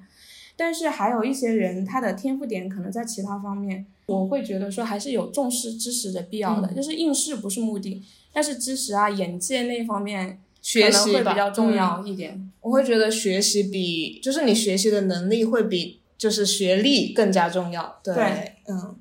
但是还有一些人，他的天赋点可能在其他方面，我会觉得说还是有重视知识的必要的，就是应试不是目的，但是知识啊、眼界那方面学习会比较重要一点。我会觉得学习比就是你学习的能力会比就是学历更加重要。对，嗯，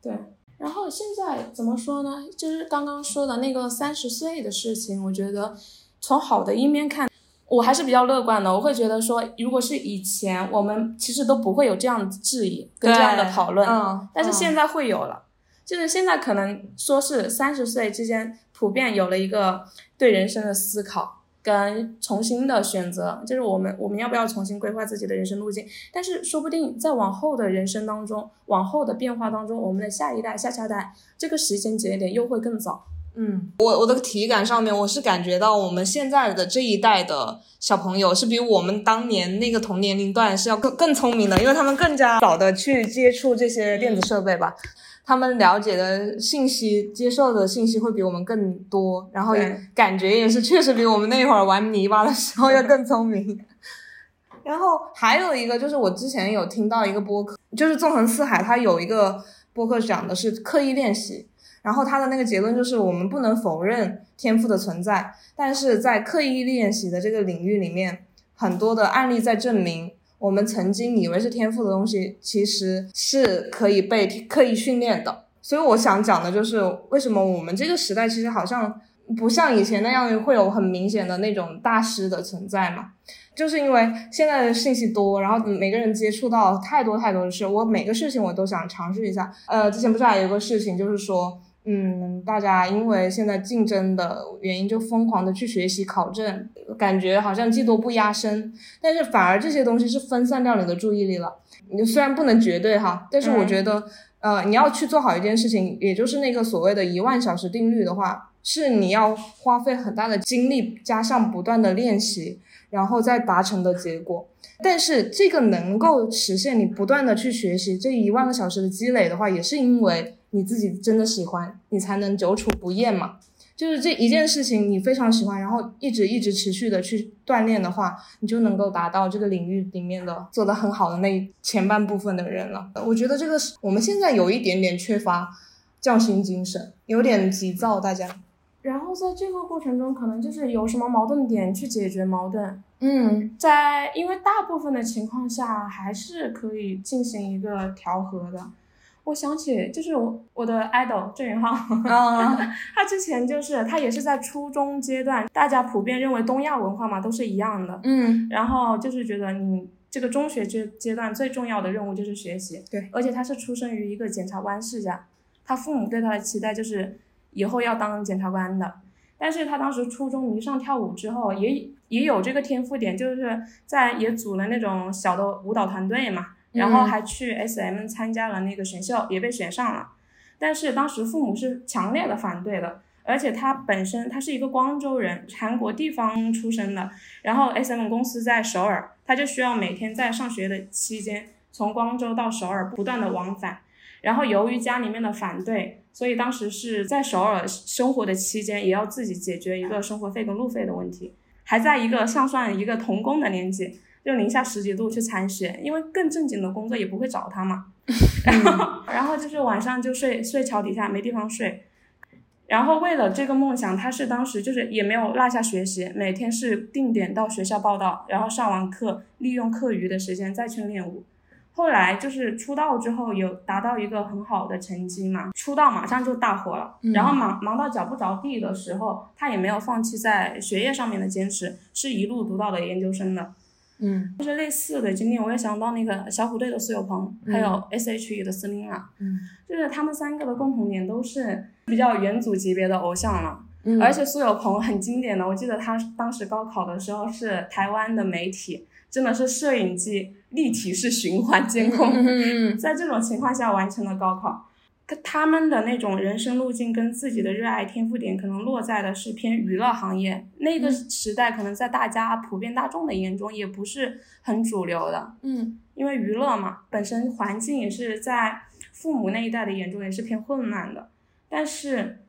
对。然后现在怎么说呢？就是刚刚说的那个三十岁的事情，我觉得从好的一面看，我还是比较乐观的。我会觉得说，如果是以前，我们其实都不会有这样的质疑跟这样的讨论，嗯，但是现在会有了。就是现在可能说是三十岁之间普遍有了一个对人生的思考。跟重新的选择，就是我们我们要不要重新规划自己的人生路径？但是说不定在往后的人生当中，往后的变化当中，我们的下一代、下下代这个时间节点又会更早。嗯，我我的体感上面，我是感觉到我们现在的这一代的小朋友是比我们当年那个同年龄段是要更更聪明的，因为他们更加早的去接触这些电子设备吧。他们了解的信息、接受的信息会比我们更多，然后感觉也是确实比我们那会儿玩泥巴的时候要更聪明。[LAUGHS] 然后还有一个就是我之前有听到一个播客，就是纵横四海，它有一个播客讲的是刻意练习，然后他的那个结论就是我们不能否认天赋的存在，但是在刻意练习的这个领域里面，很多的案例在证明。我们曾经以为是天赋的东西，其实是可以被刻意训练的。所以我想讲的就是，为什么我们这个时代其实好像不像以前那样会有很明显的那种大师的存在嘛？就是因为现在的信息多，然后每个人接触到太多太多的事，我每个事情我都想尝试一下。呃，之前不是还有个事情，就是说。嗯，大家因为现在竞争的原因，就疯狂的去学习考证，感觉好像技多不压身，但是反而这些东西是分散掉你的注意力了。你虽然不能绝对哈，但是我觉得，呃，你要去做好一件事情，也就是那个所谓的一万小时定律的话，是你要花费很大的精力，加上不断的练习，然后再达成的结果。但是这个能够实现你不断的去学习这一万个小时的积累的话，也是因为。你自己真的喜欢，你才能久处不厌嘛。就是这一件事情，你非常喜欢，然后一直一直持续的去锻炼的话，你就能够达到这个领域里面的做得很好的那前半部分的人了。我觉得这个是我们现在有一点点缺乏匠心精神，有点急躁，大家。然后在这个过程中，可能就是有什么矛盾点去解决矛盾。嗯，在因为大部分的情况下，还是可以进行一个调和的。我想起就是我我的 idol 郑允浩，[LAUGHS] 他之前就是他也是在初中阶段，大家普遍认为东亚文化嘛都是一样的，嗯，然后就是觉得你这个中学阶阶段最重要的任务就是学习，对，而且他是出生于一个检察官世家。他父母对他的期待就是以后要当检察官的。但是他当时初中迷上跳舞之后，也也有这个天赋点，就是在也组了那种小的舞蹈团队嘛，然后还去 SM 参加了那个选秀，也被选上了。但是当时父母是强烈的反对的，而且他本身他是一个光州人，韩国地方出生的，然后 SM 公司在首尔，他就需要每天在上学的期间从光州到首尔不断的往返，然后由于家里面的反对，所以当时是在首尔生活的期间也要自己解决一个生活费跟路费的问题，还在一个像算一个童工的年纪，就零下十几度去参学，因为更正经的工作也不会找他嘛。然后，然后就是晚上就睡睡桥底下，没地方睡。然后为了这个梦想，他是当时就是也没有落下学习，每天是定点到学校报道，然后上完课，利用课余的时间再去练舞。后来就是出道之后有达到一个很好的成绩嘛，出道马上就大火了。然后忙忙到脚不着地的时候，他也没有放弃在学业上面的坚持，是一路读到了研究生的。嗯，就是类似的经历，我也想到那个小虎队的苏有朋，还有 S.H.E 的司令啊，嗯，就是他们三个的共同点都是比较元祖级别的偶像了。嗯而且苏有朋很经典的，我记得他当时高考的时候是台湾的媒体，真的是摄影机立体式循环监控，嗯在这种情况下完成了高考。跟他们的那种人生路径跟自己的热爱天赋点，可能落在的是偏娱乐行业。那个时代，可能在大家普遍大众的眼中，也不是很主流的。嗯因为娱乐嘛，本身环境也是在父母那一代的眼中也是偏混乱的，但是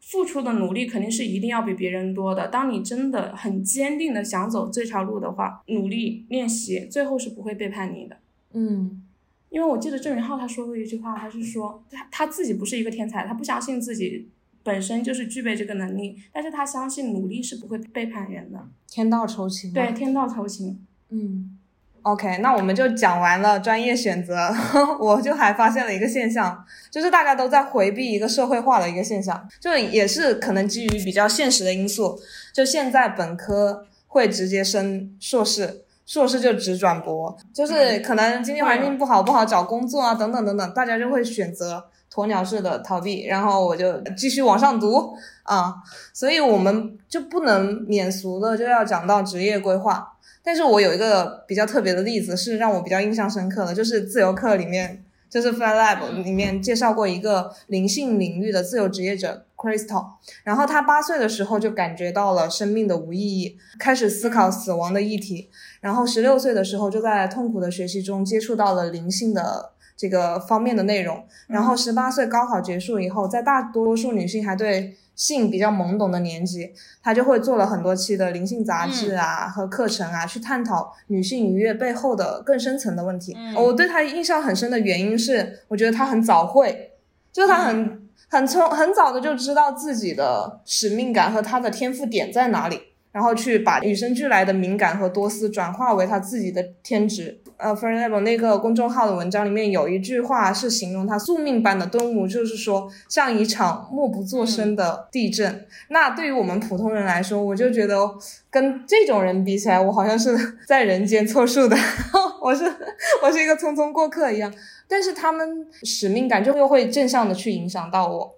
付出的努力肯定是一定要比别人多的。当你真的很坚定的想走这条路的话，努力练习，最后是不会背叛你的。嗯因为我记得郑云浩他说过一句话，他是说他他自己不是一个天才，他不相信自己本身就是具备这个能力，但是他相信努力是不会背叛人的。天道酬勤。对，，天道酬勤。嗯。OK，那我们就讲完了专业选择，[LAUGHS] 我就还发现了一个现象，就是大家都在回避一个社会化的一个现象，就也是可能基于比较现实的因素，就现在本科会直接升硕士，硕士就只转博，就是可能经济环境不好，不好找工作啊，等等等等，大家就会选择鸵鸟式的逃避，然后我就继续往上读啊，所以我们就不能免俗的就要讲到职业规划。但是我有一个比较特别的例子，是让我比较印象深刻的，就是自由课里面，就是 Fly Lab 里面介绍过一个灵性领域的自由职业者 Crystal，然后他八岁的时候就感觉到了生命的无意义，开始思考死亡的议题，然后十六岁的时候就在痛苦的学习中接触到了灵性的。这个方面的内容，然后十八岁高考结束以后，在大多数女性还对性比较懵懂的年纪，她就会做了很多期的灵性杂志啊、和课程啊，去探讨女性愉悦背后的更深层的问题。嗯。我对她印象很深的原因是，我觉得她很早会，就是她很、很从很早的就知道自己的使命感和他的天赋点在哪里。然后去把与生俱来的敏感和多思转化为他自己的天职。呃 f e r n a b l 那个公众号的文章里面有一句话是形容他宿命般的顿悟，就是说像一场默不作声的地震。那对于我们普通人来说，我就觉得跟这种人比起来，我好像是在人间错数的，[LAUGHS] 我是我是一个匆匆过客一样。但是他们使命感就又会正向的去影响到我，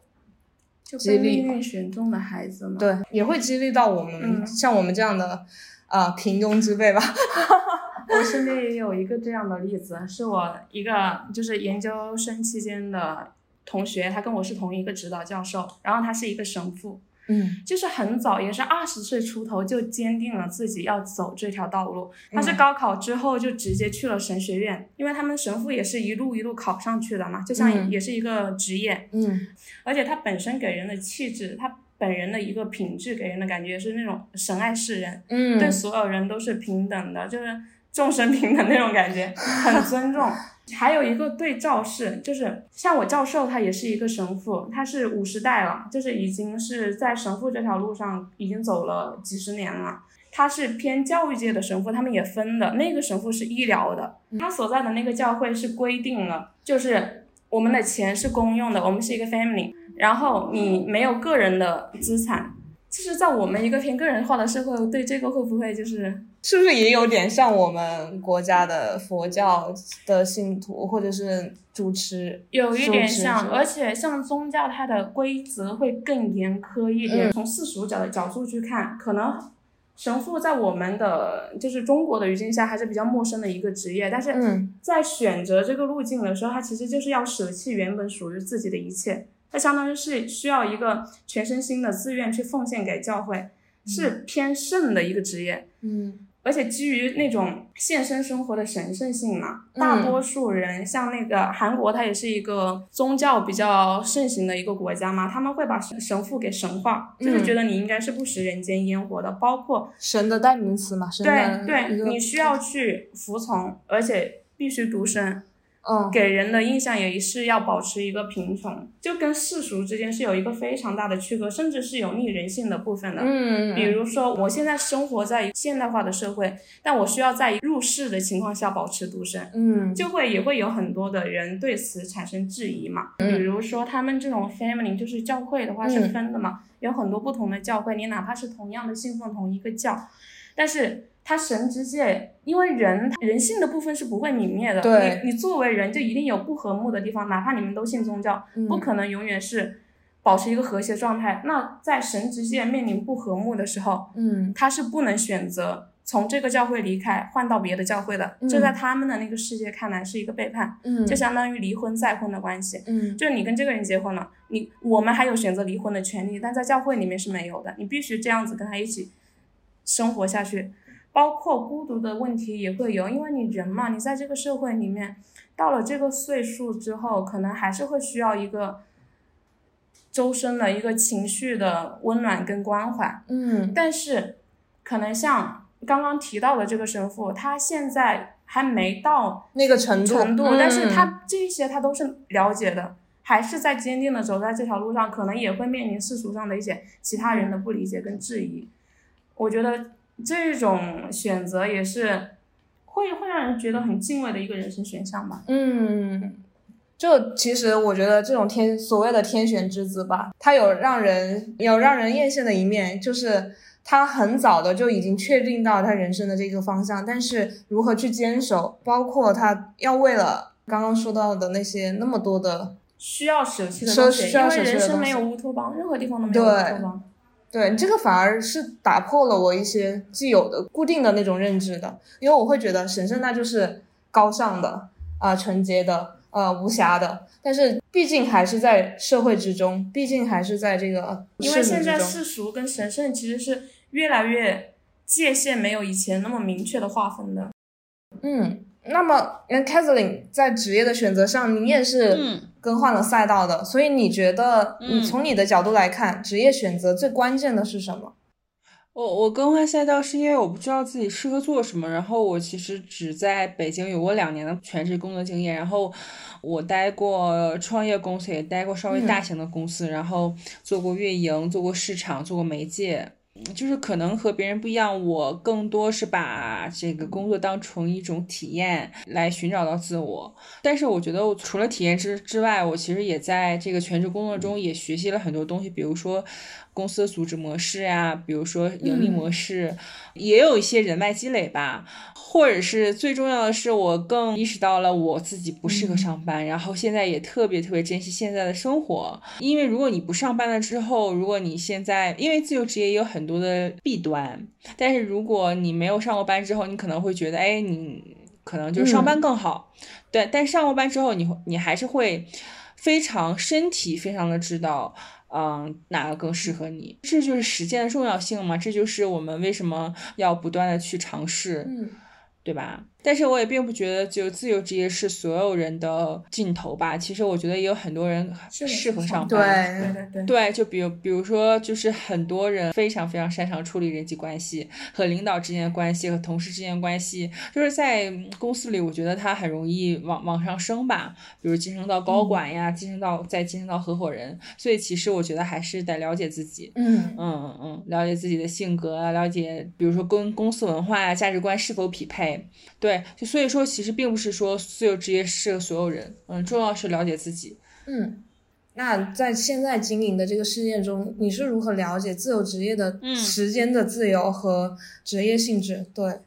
就被命运选中的孩子嘛。对，也会激励到我们、嗯像我们这样的呃平庸之辈吧。[LAUGHS] 我身边也有一个这样的例子，是我一个就是研究生期间的同学，他跟我是同一个指导教授，然后他是一个神父，嗯。就是很早，也是二十岁出头就坚定了自己要走这条道路。他是嗯高考之后就直接去了神学院，因为他们神父也是一路一路考上去的嘛，就像嗯也是一个职业，嗯。而且他本身给人的气质，他本人的一个品质给人的感觉是那种神爱世人，嗯。对所有人都是平等的，就是众生平等那种感觉，[LAUGHS] 很尊重。还有一个对照是，就是像我教授，他也是一个神父，他是五十代了，就是已经是在神父这条路上已经走了几十年了。他是偏教育界的神父，他们也分的。那个神父是医疗的，他所在的那个教会是规定了，就是我们的钱是公用的，我们是一个 family，然后你没有个人的资产，就是在我们一个偏个人化的社会，对这个会不会就是是不是也有点像我们国家的佛教的信徒或者是主持？有一点像，而且像宗教，它的规则会更严苛一点。从世俗角的角度去看，可能神父在我们的就是中国的语境下还是比较陌生的一个职业，但是在选择这个路径的时候，他其实就是要舍弃原本属于自己的一切。它相当于是需要一个全身心的自愿去奉献给教会，是偏圣的一个职业。嗯，而且基于那种献身生活的神圣性嘛，大多数人像那个韩国，它也是一个宗教比较盛行的一个国家嘛，他们会把神父给神化，就是觉得你应该是不食人间烟火的，包括神的代名词嘛。对对，你需要去服从，而且必须独身。嗯，给人的印象也是要保持一个贫穷，就跟世俗之间是有一个非常大的区隔，甚至是有逆人性的部分的。嗯，比如说我现在生活在现代化的社会，但我需要在入世的情况下保持独身，嗯，就会也会有很多的人对此产生质疑嘛。嗯比如说他们这种 family 就是教会的话是分的嘛，有很多不同的教会，你哪怕是同样的信奉同一个教，但是。他神之界，因为人人性的部分是不会泯灭的。对，你作为人就一定有不和睦的地方，哪怕你们都信宗教，不可能永远是保持一个和谐状态。那在神之界面临不和睦的时候，嗯，他是不能选择从这个教会离开，换到别的教会的。这在他们的那个世界看来是一个背叛，嗯，就相当于离婚再婚的关系。嗯，就是你跟这个人结婚了，你我们还有选择离婚的权利，但在教会里面是没有的，你必须这样子跟他一起生活下去。包括孤独的问题也会有，因为你人嘛，你在这个社会里面，到了这个岁数之后，可能还是会需要一个周身的一个情绪的温暖跟关怀。嗯，但是可能像刚刚提到的这个神父，他现在还没到那个程度，程度，但是他这些他都是了解的，还是在坚定的走在这条路上，可能也会面临世俗上的一些其他人的不理解跟质疑。我觉得。这种选择也是会会让人觉得很敬畏的一个人生选项吧。嗯，就其实我觉得这种天所谓的天选之子吧，他有让人有让人艳羡的一面，就是他很早的就已经确定到他人生的这个方向，但是如何去坚守，包括他要为了刚刚说到的那些那么多的需要舍弃的东西，因为人生没有乌托邦，任何地方都没有乌托邦。对这个反而是打破了我一些既有的固定的那种认知的，因为我会觉得神圣那就是高尚的啊，纯洁的，呃，无瑕的。但是毕竟还是在社会之中，毕竟还是在这个因为现在世俗跟神圣其实是越来越界限没有以前那么明确的划分的。嗯。那么，因为 Kathleen 在职业的选择上，你也是更换了赛道的，所以你觉得，你从你的角度来看，职业选择最关键的是什么？我我更换赛道是因为我不知道自己适合做什么，然后我其实只在北京有过两年的全职工作经验，然后我待过创业公司，也待过稍微大型的公司，然后做过运营，做过市场，做过媒介。就是可能和别人不一样，我更多是把这个工作当成一种体验来寻找到自我。但是我觉得，我除了体验之之外，我其实也在这个全职工作中也学习了很多东西，比如说公司的组织模式呀，比如说盈利模式，也有一些人脉积累吧。或者是最重要的是，我更意识到了我自己不适合上班，然后现在也特别特别珍惜现在的生活。因为如果你不上班了之后，如果你现在因为自由职业也有很多的弊端，但是如果你没有上过班之后，你可能会觉得，哎，你可能就上班更好。对，但上过班之后，你你还是会非常身体非常的知道，嗯，哪个更适合你。这就是实践的重要性嘛，这就是我们为什么要不断的去尝试。嗯。对吧？但是我也并不觉得就自由职业是所有人的尽头吧。其实我觉得也有很多人适合上班。对对对。对，就比如比如说，就是很多人非常非常擅长处理人际关系和领导之间的关系和同事之间的关系，就是在公司里，我觉得他很容易往往上升吧。比如晋升到高管呀，晋升到再晋升到合伙人。所以其实我觉得还是得了解自己。嗯嗯嗯嗯，了解自己的性格啊，了解比如说跟公司文化呀、价值观是否匹配。对，就所以说，其实并不是说自由职业适合所有人，嗯，重要是了解自己。嗯，那在现在经营的这个事业中，你是如何了解自由职业的时间的自由和职业性质？对，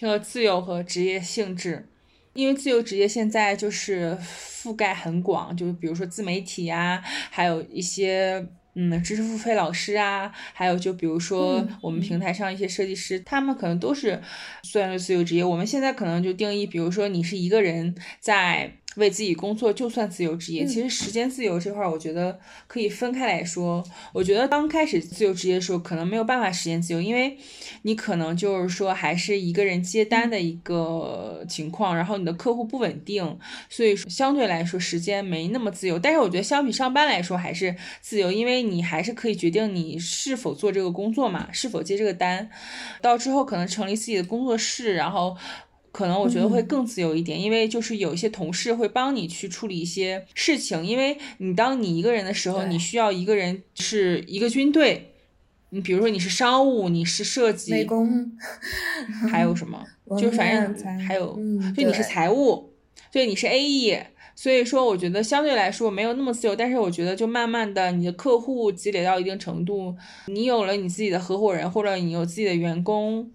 和自由和职业性质，因为自由职业现在就是覆盖很广，就比如说自媒体呀，还有一些。嗯，知识付费老师啊，还有就比如说我们平台上一些设计师，他们可能都是算是自由职业。我们现在可能就定义，比如说你是一个人在。为自己工作就算自由职业，其实时间自由这块儿，我觉得可以分开来说。我觉得刚开始自由职业的时候，可能没有办法时间自由，因为你可能就是说还是一个人接单的一个情况，然后你的客户不稳定，所以相对来说时间没那么自由。但是我觉得相比上班来说还是自由，因为你还是可以决定你是否做这个工作嘛，是否接这个单。到之后可能成立自己的工作室，然后。可能我觉得会更自由一点，因为就是有一些同事会帮你去处理一些事情，因为你当你一个人的时候，你需要一个人是一个军队，你比如说你是商务，你是设计，美工，还有什么，[LAUGHS] 就反正还有，就你是财务，对，你是 AE，所以说我觉得相对来说没有那么自由，但是我觉得就慢慢的你的客户积累到一定程度，你有了你自己的合伙人，或者你有自己的员工。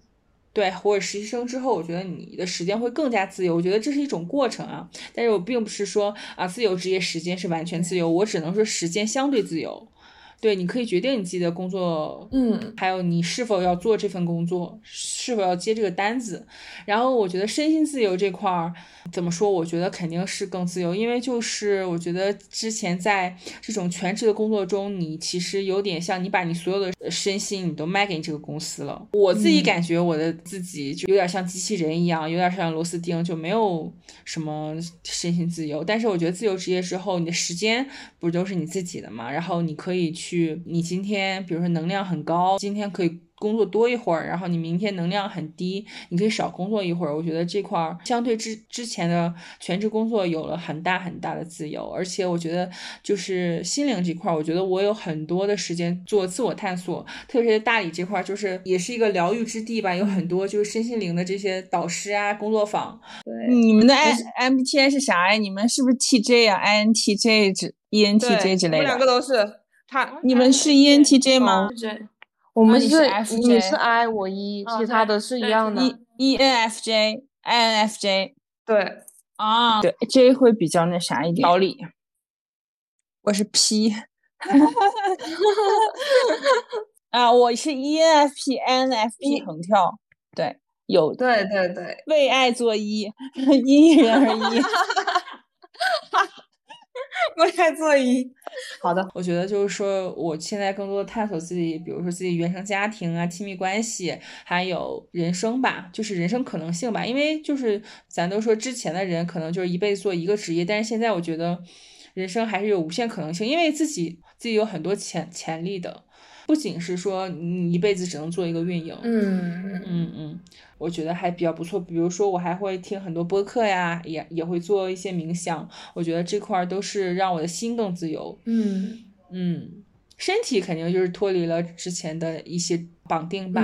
对，或者实习生之后，我觉得你的时间会更加自由。我觉得这是一种过程啊，但是我并不是说啊，自由职业时间是完全自由，我只能说时间相对自由。对，你可以决定你自己的工作，嗯，还有你是否要做这份工作，是否要接这个单子。然后我觉得身心自由这块儿怎么说？我觉得肯定是更自由，因为就是我觉得之前在这种全职的工作中，你其实有点像你把你所有的身心你都卖给你这个公司了。我自己感觉我的自己就有点像机器人一样，有点像螺丝钉，就没有什么身心自由。但是我觉得自由职业之后，你的时间不都是你自己的嘛？然后你可以去。去，你今天比如说能量很高，今天可以。工作多一会儿，然后你明天能量很低，你可以少工作一会儿。我觉得这块儿相对之之前的全职工作有了很大很大的自由，而且我觉得就是心灵这块儿，我觉得我有很多的时间做自我探索，特别是大理这块儿，就是也是一个疗愈之地吧，有很多就是身心灵的这些导师啊，工作坊。对，你们的 M M B T I 是啥呀？你们是不是 T J 啊？I N T J 之 E N T J 之类的？我们两个都是。他你们是 E N T J 吗？我们是你是 I 我 E，其他的是一样的。E E N F J I N F J 对啊，对 J 会比较那啥一点。老李，我是 P，[LAUGHS] 啊，我是 E N F P N F P 横跳，对，有对对对，为爱作揖，[LAUGHS] 因人而异。[LAUGHS] 为爱作揖。好的，我觉得就是说，我现在更多的探索自己，比如说自己原生家庭啊、亲密关系，还有人生吧，就是人生可能性吧。因为就是咱都说之前的人可能就是一辈子做一个职业，但是现在我觉得人生还是有无限可能性，因为自己自己有很多潜潜力的。不仅是说你一辈子只能做一个运营，嗯嗯嗯，我觉得还比较不错。比如说我还会听很多播客呀，也也会做一些冥想。我觉得这块儿都是让我的心更自由。嗯嗯，身体肯定就是脱离了之前的一些绑定吧。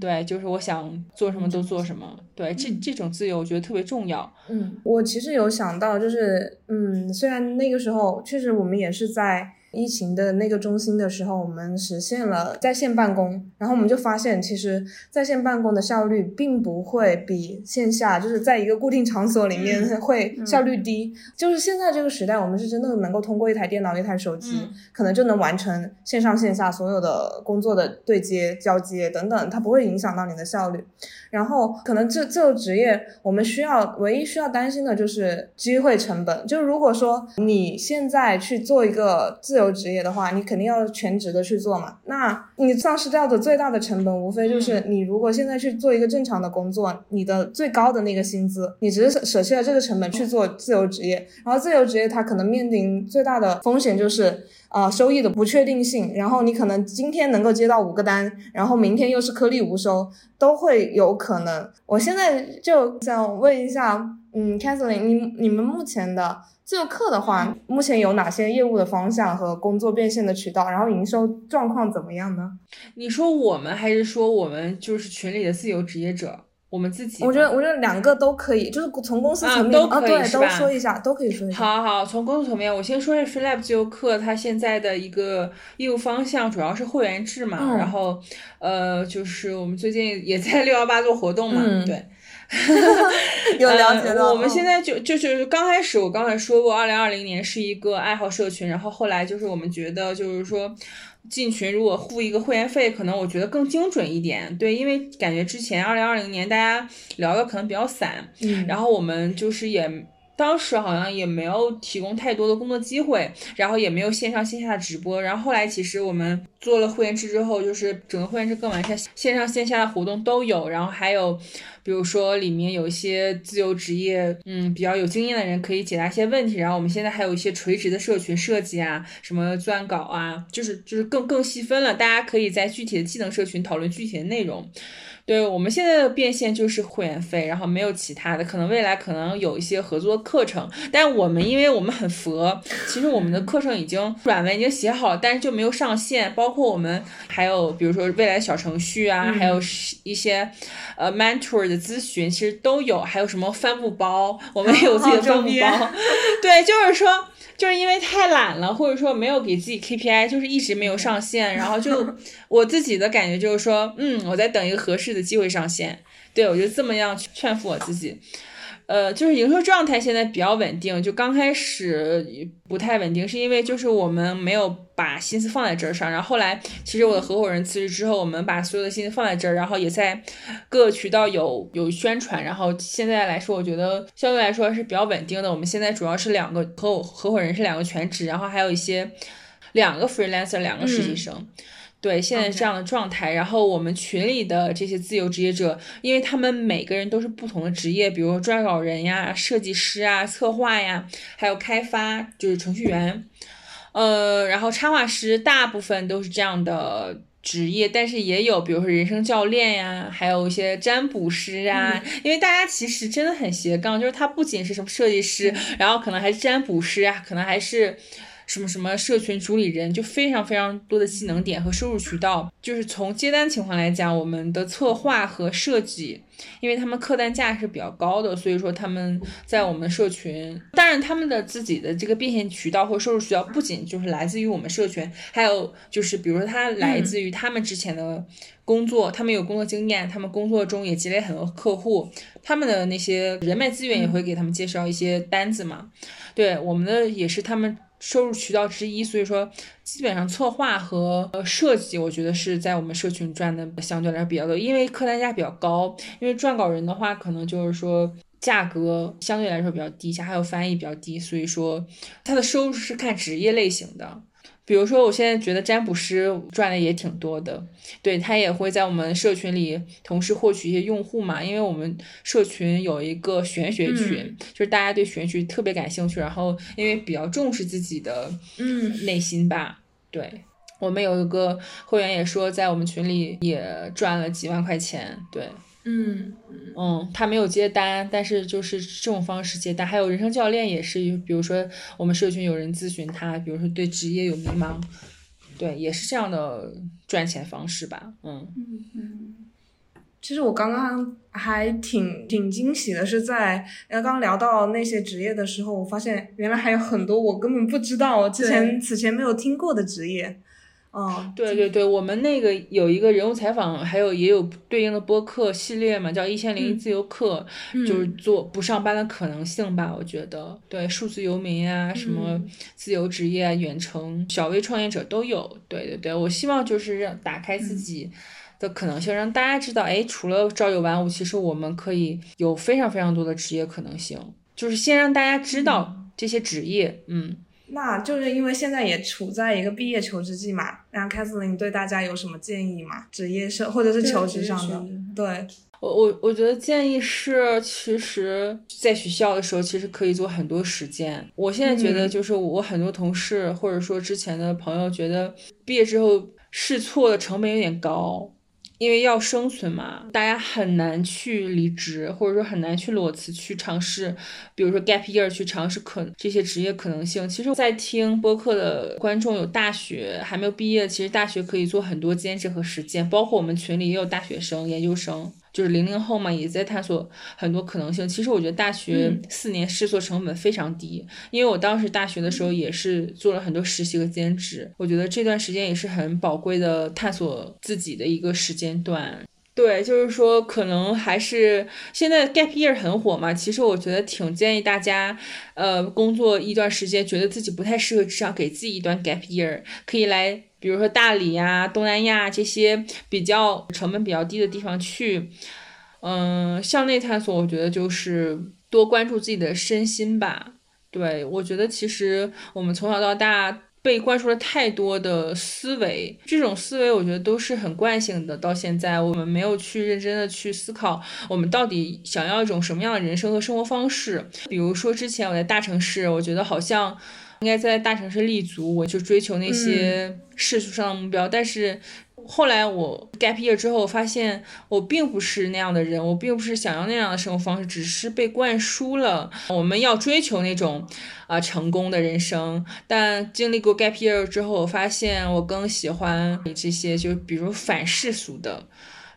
对，就是我想做什么都做什么。对，这这种自由我觉得特别重要。嗯，我其实有想到，就是嗯，虽然那个时候确实我们也是在。疫情的那个中心的时候，我们实现了在线办公，然后我们就发现，其实在线办公的效率并不会比线下就是在一个固定场所里面 [LAUGHS] 会效率低。就是现在这个时代，我们是真的能够通过一台电脑、一台手机，可能就能完成线上线下所有的工作的对接、交接等等，它不会影响到你的效率。然后，可能这这个职业，我们需要唯一需要担心的就是机会成本。就如果说你现在去做一个自由。职业的话，你肯定要全职的去做嘛。那你丧失掉的最大的成本，无非就是你如果现在去做一个正常的工作，你的最高的那个薪资，你只是舍弃了这个成本去做自由职业。然后自由职业它可能面临最大的风险就是，呃，收益的不确定性。然后你可能今天能够接到五个单，然后明天又是颗粒无收，都会有可能。我现在就想问一下，嗯，Catherine，你你们目前的。自由课的话，目前有哪些业务的方向和工作变现的渠道？然后营收状况怎么样呢？你说我们还是说我们就是群里的自由职业者？我们自己，我觉得我觉得两个都可以，就是从公司层面啊，对，都说一下，都可以说一下。好好，从公司层面，我先说一下 FreeLab 自由课，它现在的一个业务方向主要是会员制嘛，然后呃，就是我们最近也在 [LAUGHS] 六幺八做活动嘛，对，[LAUGHS] 有了解到。我们现在就就是刚开始，我刚才说过，二零二零年是一个爱好社群，然后后来就是我们觉得就是说。进群如果付一个会员费，可能我觉得更精准一点。对，因为感觉之前二零二零年大家聊的可能比较散，嗯，然后我们就是也当时好像也没有提供太多的工作机会，然后也没有线上线下的直播。然后后来其实我们做了会员制之后，就是整个会员制更完善，线上线下的活动都有，然后还有。比如说里面有一些自由职业，嗯，比较有经验的人可以解答一些问题。然后我们现在还有一些垂直的社群设计啊，什么撰稿啊，就是就是更更细分了，大家可以在具体的技能社群讨论具体的内容。对我们现在的变现就是会员费，然后没有其他的，可能未来可能有一些合作课程，但我们因为我们很佛，其实我们的课程已经软文已经写好了，但是就没有上线。包括我们还有比如说未来小程序啊，还有一些呃 mentor 的咨询，其实都有，还有什么帆布包，我们 [LAUGHS] 也有自己的帆布包。[LAUGHS] 对，就是说。就是因为太懒了，或者说没有给自己 KPI，就是一直没有上线，然后就 [LAUGHS] 我自己的感觉就是说，嗯，我在等一个合适的机会上线，对我就这么样劝服我自己。呃，就是营收状态现在比较稳定，就刚开始不太稳定，是因为就是我们没有把心思放在这儿上，然后后来其实我的合伙人辞职之后，我们把所有的心思放在这儿，然后也在各个渠道有有宣传，然后现在来说，我觉得相对来说是比较稳定的。我们现在主要是两个合合伙人是两个全职，然后还有一些两个 freelancer，两个实习生。对，现在这样的状态，然后我们群里的这些自由职业者，因为他们每个人都是不同的职业，比如撰稿人呀、设计师啊、策划呀，还有开发，就是程序员，呃，然后插画师，大部分都是这样的职业，但是也有，比如说人生教练呀，还有一些占卜师啊，因为大家其实真的很斜杠，就是他不仅是什么设计师，然后可能还是占卜师啊，可能还是。什么什么社群主理人，就非常非常多的技能点和收入渠道。就是从接单情况来讲，我们的策划和设计，因为他们客单价是比较高的，所以说他们在我们社群，当然他们的自己的这个变现渠道或收入渠道，不仅就是来自于我们社群，还有就是比如说他来自于他们之前的工作，他们有工作经验，他们工作中也积累很多客户，他们的那些人脉资源也会给他们介绍一些单子嘛。对，我们的也是他们。收入渠道之一，所以说基本上策划和呃设计，我觉得是在我们社群赚的相对来说比较多，因为客单价比较高。因为撰稿人的话，可能就是说价格相对来说比较低下，还有翻译比较低，所以说他的收入是看职业类型的。比如说，我现在觉得占卜师赚的也挺多的，对他也会在我们社群里同时获取一些用户嘛，因为我们社群有一个玄学群，就是大家对玄学特别感兴趣，然后因为比较重视自己的嗯内心吧，对我们有一个会员也说在我们群里也赚了几万块钱，对。嗯嗯，他没有接单，但是就是这种方式接单。还有人生教练也是，比如说我们社群有人咨询他，比如说对职业有迷茫，对，也是这样的赚钱方式吧。嗯嗯嗯。其实我刚刚还挺挺惊喜的，是在刚刚聊到那些职业的时候，我发现原来还有很多我根本不知道，之前此前没有听过的职业。哦，对对对，我们那个有一个人物采访，还有也有对应的播客系列嘛，叫一千零一自由课，就是做不上班的可能性吧，我觉得，对，数字游民啊，什么自由职业啊，远程小微创业者都有，对对对，我希望就是让打开自己的可能性，让大家知道，哎，除了朝九晚五，其实我们可以有非常非常多的职业可能性，就是先让大家知道这些职业，嗯。那就是因为现在也处在一个毕业求职季嘛，然后凯瑟琳对大家有什么建议吗？职业上或者是求职上的？对我我我觉得建议是，其实在学校的时候其实可以做很多实践。我现在觉得就是我很多同事或者说之前的朋友觉得毕业之后试错的成本有点高。因为要生存嘛，大家很难去离职，或者说很难去裸辞去尝试，比如说 gap year 去尝试可这些职业可能性。其实，在听播客的观众有大学还没有毕业，其实大学可以做很多兼职和实践，包括我们群里也有大学生、研究生。就是零零后嘛，也在探索很多可能性。其实我觉得大学四年试错成本非常低，因为我当时大学的时候也是做了很多实习和兼职，我觉得这段时间也是很宝贵的探索自己的一个时间段。对，就是说，可能还是现在 gap year 很火嘛。其实我觉得挺建议大家，呃，工作一段时间，觉得自己不太适合职场，给自己一段 gap year，可以来，比如说大理呀、东南亚这些比较成本比较低的地方去，嗯，向内探索。我觉得就是多关注自己的身心吧。对，我觉得其实我们从小到大。被灌输了太多的思维，这种思维我觉得都是很惯性的。到现在，我们没有去认真的去思考，我们到底想要一种什么样的人生和生活方式。比如说，之前我在大城市，我觉得好像应该在大城市立足，我就追求那些世俗上的目标，但是。后来我 gap year 之后，发现我并不是那样的人，我并不是想要那样的生活方式，只是被灌输了我们要追求那种啊成功的人生。但经历过 gap year 之后，我发现我更喜欢你这些，就比如反世俗的、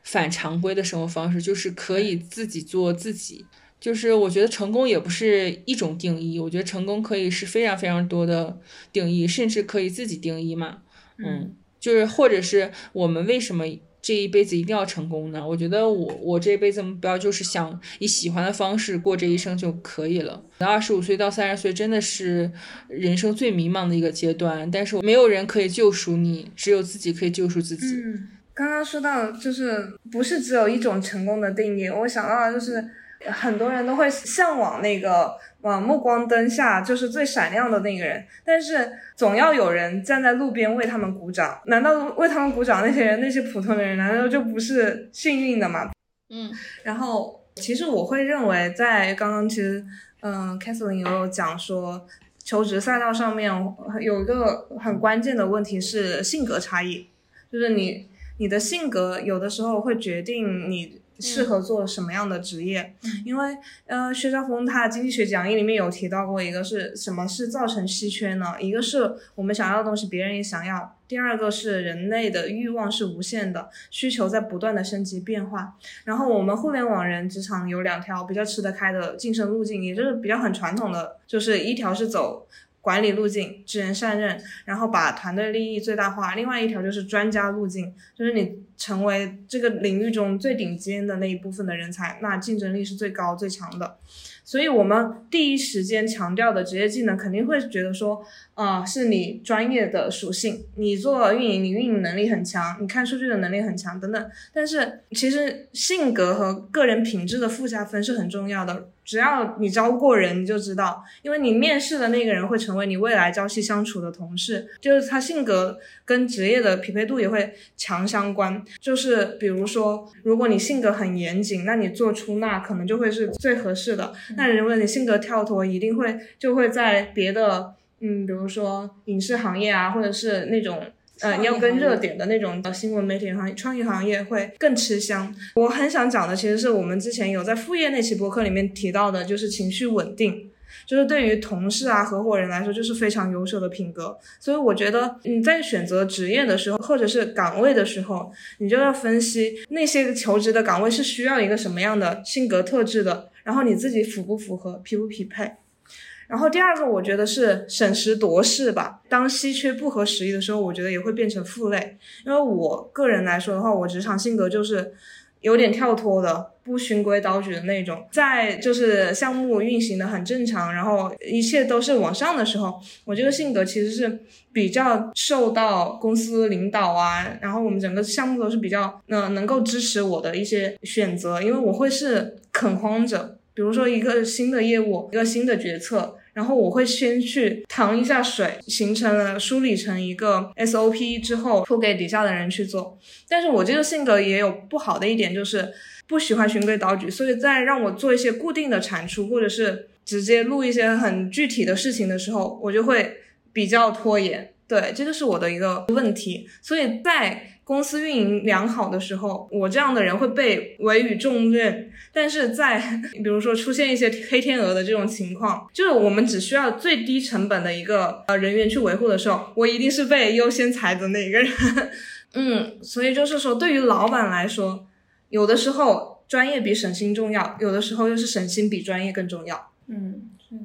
反常规的生活方式，就是可以自己做自己。就是我觉得成功也不是一种定义，我觉得成功可以是非常非常多的定义，甚至可以自己定义嘛。嗯。就是，或者是我们为什么这一辈子一定要成功呢？我觉得我我这一辈子目标就是想以喜欢的方式过这一生就可以了。二十五岁到三十岁真的是人生最迷茫的一个阶段，但是没有人可以救赎你，只有自己可以救赎自己。嗯，刚刚说到就是不是只有一种成功的定义，我想到就是很多人都会向往那个。啊，目光灯下就是最闪亮的那个人，但是总要有人站在路边为他们鼓掌。难道为他们鼓掌那些人，那些普通的人，难道就不是幸运的吗？嗯，然后其实我会认为，在刚刚其实，嗯，Kathleen 有讲说，求职赛道上面有一个很关键的问题是性格差异，就是你你的性格有的时候会决定你。适合做什么样的职业？因为呃，薛兆丰他经济学讲义里面有提到过一个是什么是造成稀缺呢？一个是我们想要的东西别人也想要，第二个是人类的欲望是无限的，需求在不断的升级变化。然后我们互联网人职场有两条比较吃得开的晋升路径，也就是比较很传统的，就是一条是走。管理路径，知人善任，然后把团队利益最大化。另外一条就是专家路径，就是你成为这个领域中最顶尖的那一部分的人才，那竞争力是最高最强的。所以，我们第一时间强调的职业技能，肯定会觉得说，啊，是你专业的属性，你做运营，你运营能力很强，你看数据的能力很强等等。但是，其实性格和个人品质的附加分是很重要的。只要你招过人，你就知道，因为你面试的那个人会成为你未来朝夕相处的同事，就是他性格跟职业的匹配度也会强相关。就是比如说，如果你性格很严谨，那你做出纳可能就会是最合适的。那如果你性格跳脱，一定会就会在别的，嗯，比如说影视行业啊，或者是那种。呃，你要跟热点的那种新闻媒体行业、创意行业会更吃香。我很想讲的，其实是我们之前有在副业那期播客里面提到的，就是情绪稳定，就是对于同事啊、合伙人来说，就是非常优秀的品格。所以我觉得你在选择职业的时候，或者是岗位的时候，你就要分析那些求职的岗位是需要一个什么样的性格特质的，然后你自己符不符合、匹不匹配。然后第二个，我觉得是审时度势吧。当稀缺不合时宜的时候，我觉得也会变成负累。因为我个人来说的话，我职场性格就是有点跳脱的，不循规蹈矩的那种。在就是项目运行的很正常，然后一切都是往上的时候，我这个性格其实是比较受到公司领导啊，然后我们整个项目都是比较嗯能够支持我的一些选择，因为我会是垦荒者。比如说一个新的业务，一个新的决策，然后我会先去淌一下水，形成了梳理成一个 SOP 之后，托给底下的人去做。但是我这个性格也有不好的一点，就是不喜欢循规蹈矩，所以在让我做一些固定的产出，或者是直接录一些很具体的事情的时候，我就会比较拖延。对，这个是我的一个问题。所以在公司运营良好的时候，我这样的人会被委以重任；但是在比如说出现一些黑天鹅的这种情况，就是我们只需要最低成本的一个呃人员去维护的时候，我一定是被优先裁的那一个人。[LAUGHS] 嗯，所以就是说，对于老板来说，有的时候专业比省心重要，有的时候又是省心比专业更重要。嗯，是的。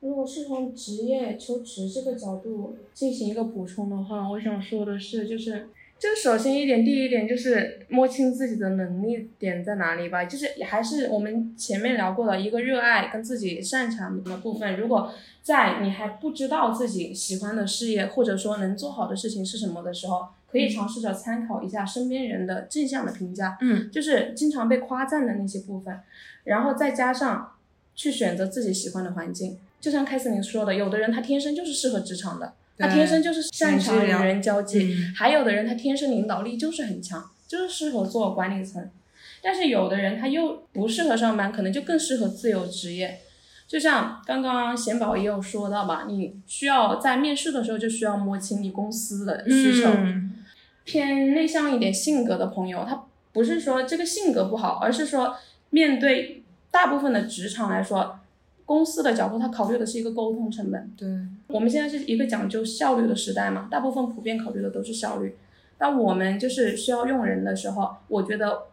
如果是从职业求职这个角度进行一个补充的话，我想说的是，就是。就首先一点，第一点就是摸清自己的能力点在哪里吧，就是还是我们前面聊过的一个热爱跟自己擅长的部分。如果在你还不知道自己喜欢的事业或者说能做好的事情是什么的时候，可以尝试着参考一下身边人的正向的评价，嗯，就是经常被夸赞的那些部分，然后再加上去选择自己喜欢的环境。就像凯瑟琳说的，有的人他天生就是适合职场的。他天生就是擅长与人交际，还有的人他天生领导力就是很强，就是适合做管理层。但是有的人他又不适合上班，可能就更适合自由职业。就像刚刚贤宝也有说到吧，你需要在面试的时候就需要摸清你公司的需求。偏内向一点性格的朋友，他不是说这个性格不好，而是说面对大部分的职场来说。公司的角度，他考虑的是一个沟通成本。对，我们现在是一个讲究效率的时代嘛，大部分普遍考虑的都是效率。但我们就是需要用人的时候，我觉得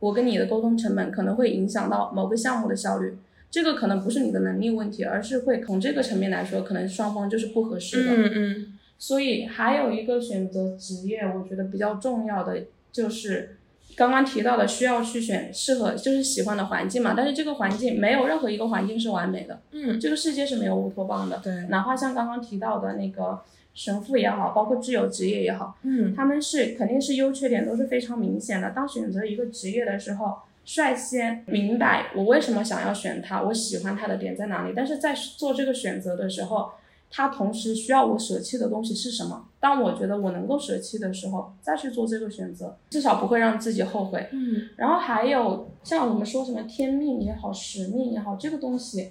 我跟你的沟通成本可能会影响到某个项目的效率。这个可能不是你的能力问题，而是会从这个层面来说，可能双方就是不合适的。嗯嗯。所以还有一个选择职业，我觉得比较重要的就是。刚刚提到的需要去选适合就是喜欢的环境嘛，但是这个环境没有任何一个环境是完美的，嗯，这个世界是没有乌托邦的，对，哪怕像刚刚提到的那个神父也好，包括自由职业也好，嗯，他们是肯定是优缺点都是非常明显的。当选择一个职业的时候，率先明白我为什么想要选它，我喜欢它的点在哪里，但是在做这个选择的时候。他同时需要我舍弃的东西是什么？当我觉得我能够舍弃的时候，再去做这个选择，至少不会让自己后悔。嗯，然后还有像我们说什么天命也好，使命也好，这个东西，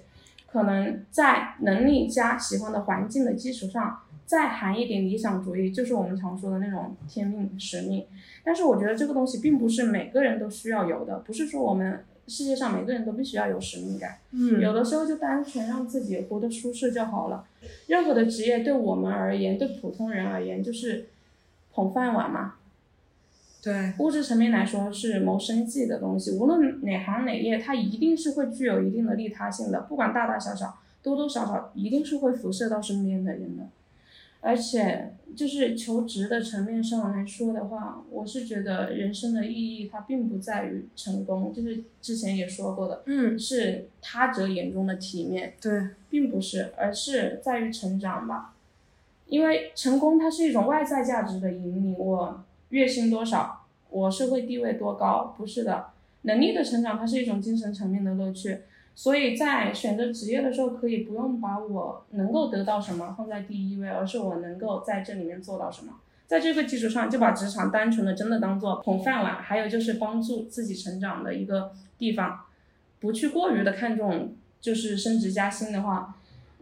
可能在能力加喜欢的环境的基础上，再含一点理想主义，就是我们常说的那种天命使命。但是我觉得这个东西并不是每个人都需要有的，不是说我们。世界上每个人都必须要有使命感，嗯，有的时候就单纯让自己活得舒适就好了。任何的职业对我们而言，对普通人而言，就是捧饭碗嘛。对，物质层面来说是谋生计的东西，无论哪行哪业，它一定是会具有一定的利他性的，不管大大小小，多多少少一定是会辐射到身边的人的。而且，就是求职的层面上来说的话，我是觉得人生的意义它并不在于成功，就是之前也说过的，嗯，是他者眼中的体面，对，并不是，而是在于成长吧。因为成功它是一种外在价值的引领，我月薪多少，我社会地位多高，不是的，能力的成长它是一种精神层面的乐趣。所以在选择职业的时候，可以不用把我能够得到什么放在第一位，而是我能够在这里面做到什么。在这个基础上，就把职场单纯的真的当做捧饭碗，还有就是帮助自己成长的一个地方，不去过于的看重就是升职加薪的话。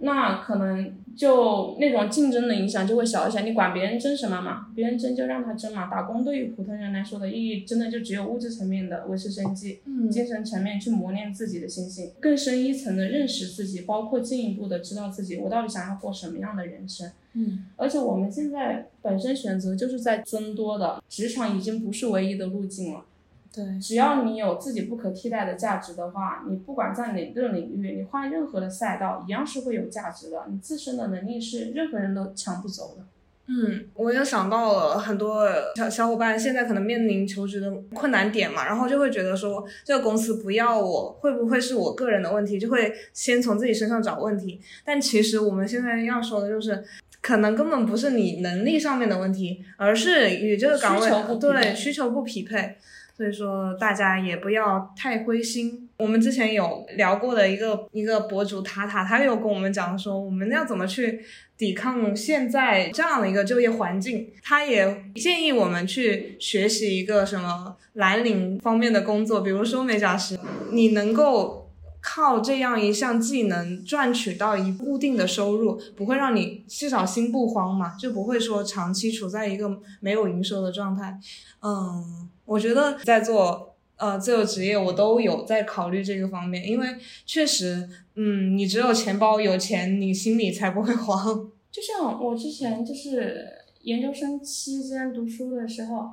那可能就那种竞争的影响就会小一些，你管别人争什么嘛？别人争就让他争嘛。打工对于普通人来说的意义，真的就只有物质层面的维持生计，嗯，精神层面去磨练自己的心性，更深一层的认识自己，包括进一步的知道自己我到底想要过什么样的人生。嗯，而且我们现在本身选择就是在增多的，职场已经不是唯一的路径了。对，只要你有自己不可替代的价值的话，你不管在哪个领域，你换任何的赛道，一样是会有价值的。你自身的能力是任何人都抢不走的。嗯，我也想到了很多小小伙伴现在可能面临求职的困难点嘛，然后就会觉得说这个公司不要我，会不会是我个人的问题？就会先从自己身上找问题。但其实我们现在要说的就是，可能根本不是你能力上面的问题，而是与这个岗位对需求不匹配。所以说，大家也不要太灰心。我们之前有聊过的一个一个博主塔塔，他有跟我们讲说，我们要怎么去抵抗现在这样的一个就业环境。他也建议我们去学习一个什么蓝领方面的工作，比如说美甲师，你能够靠这样一项技能赚取到一固定的收入，不会让你至少心不慌嘛，就不会说长期处在一个没有营收的状态。嗯。我觉得在做呃自由职业，我都有在考虑这个方面，因为确实，嗯，你只有钱包有钱，你心里才不会慌。就像我之前就是研究生期间读书的时候，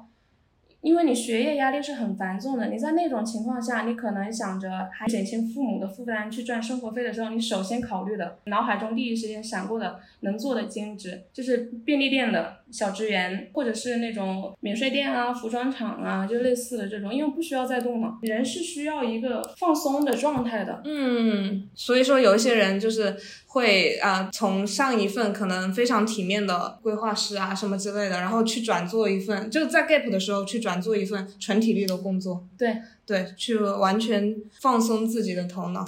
因为你学业压力是很繁重的，你在那种情况下，你可能想着还减轻父母的负担去赚生活费的时候，你首先考虑的脑海中第一时间闪过的能做的兼职，就是便利店的小职员，或者是那种免税店啊、服装厂啊，就类似的这种，因为不需要再动嘛，人是需要一个放松的状态的。嗯，所以说有一些人就是会啊，从上一份可能非常体面的规划师啊什么之类的，然后去转做一份，就在 gap 的时候去转做一份纯体力的工作。对对，去完全放松自己的头脑。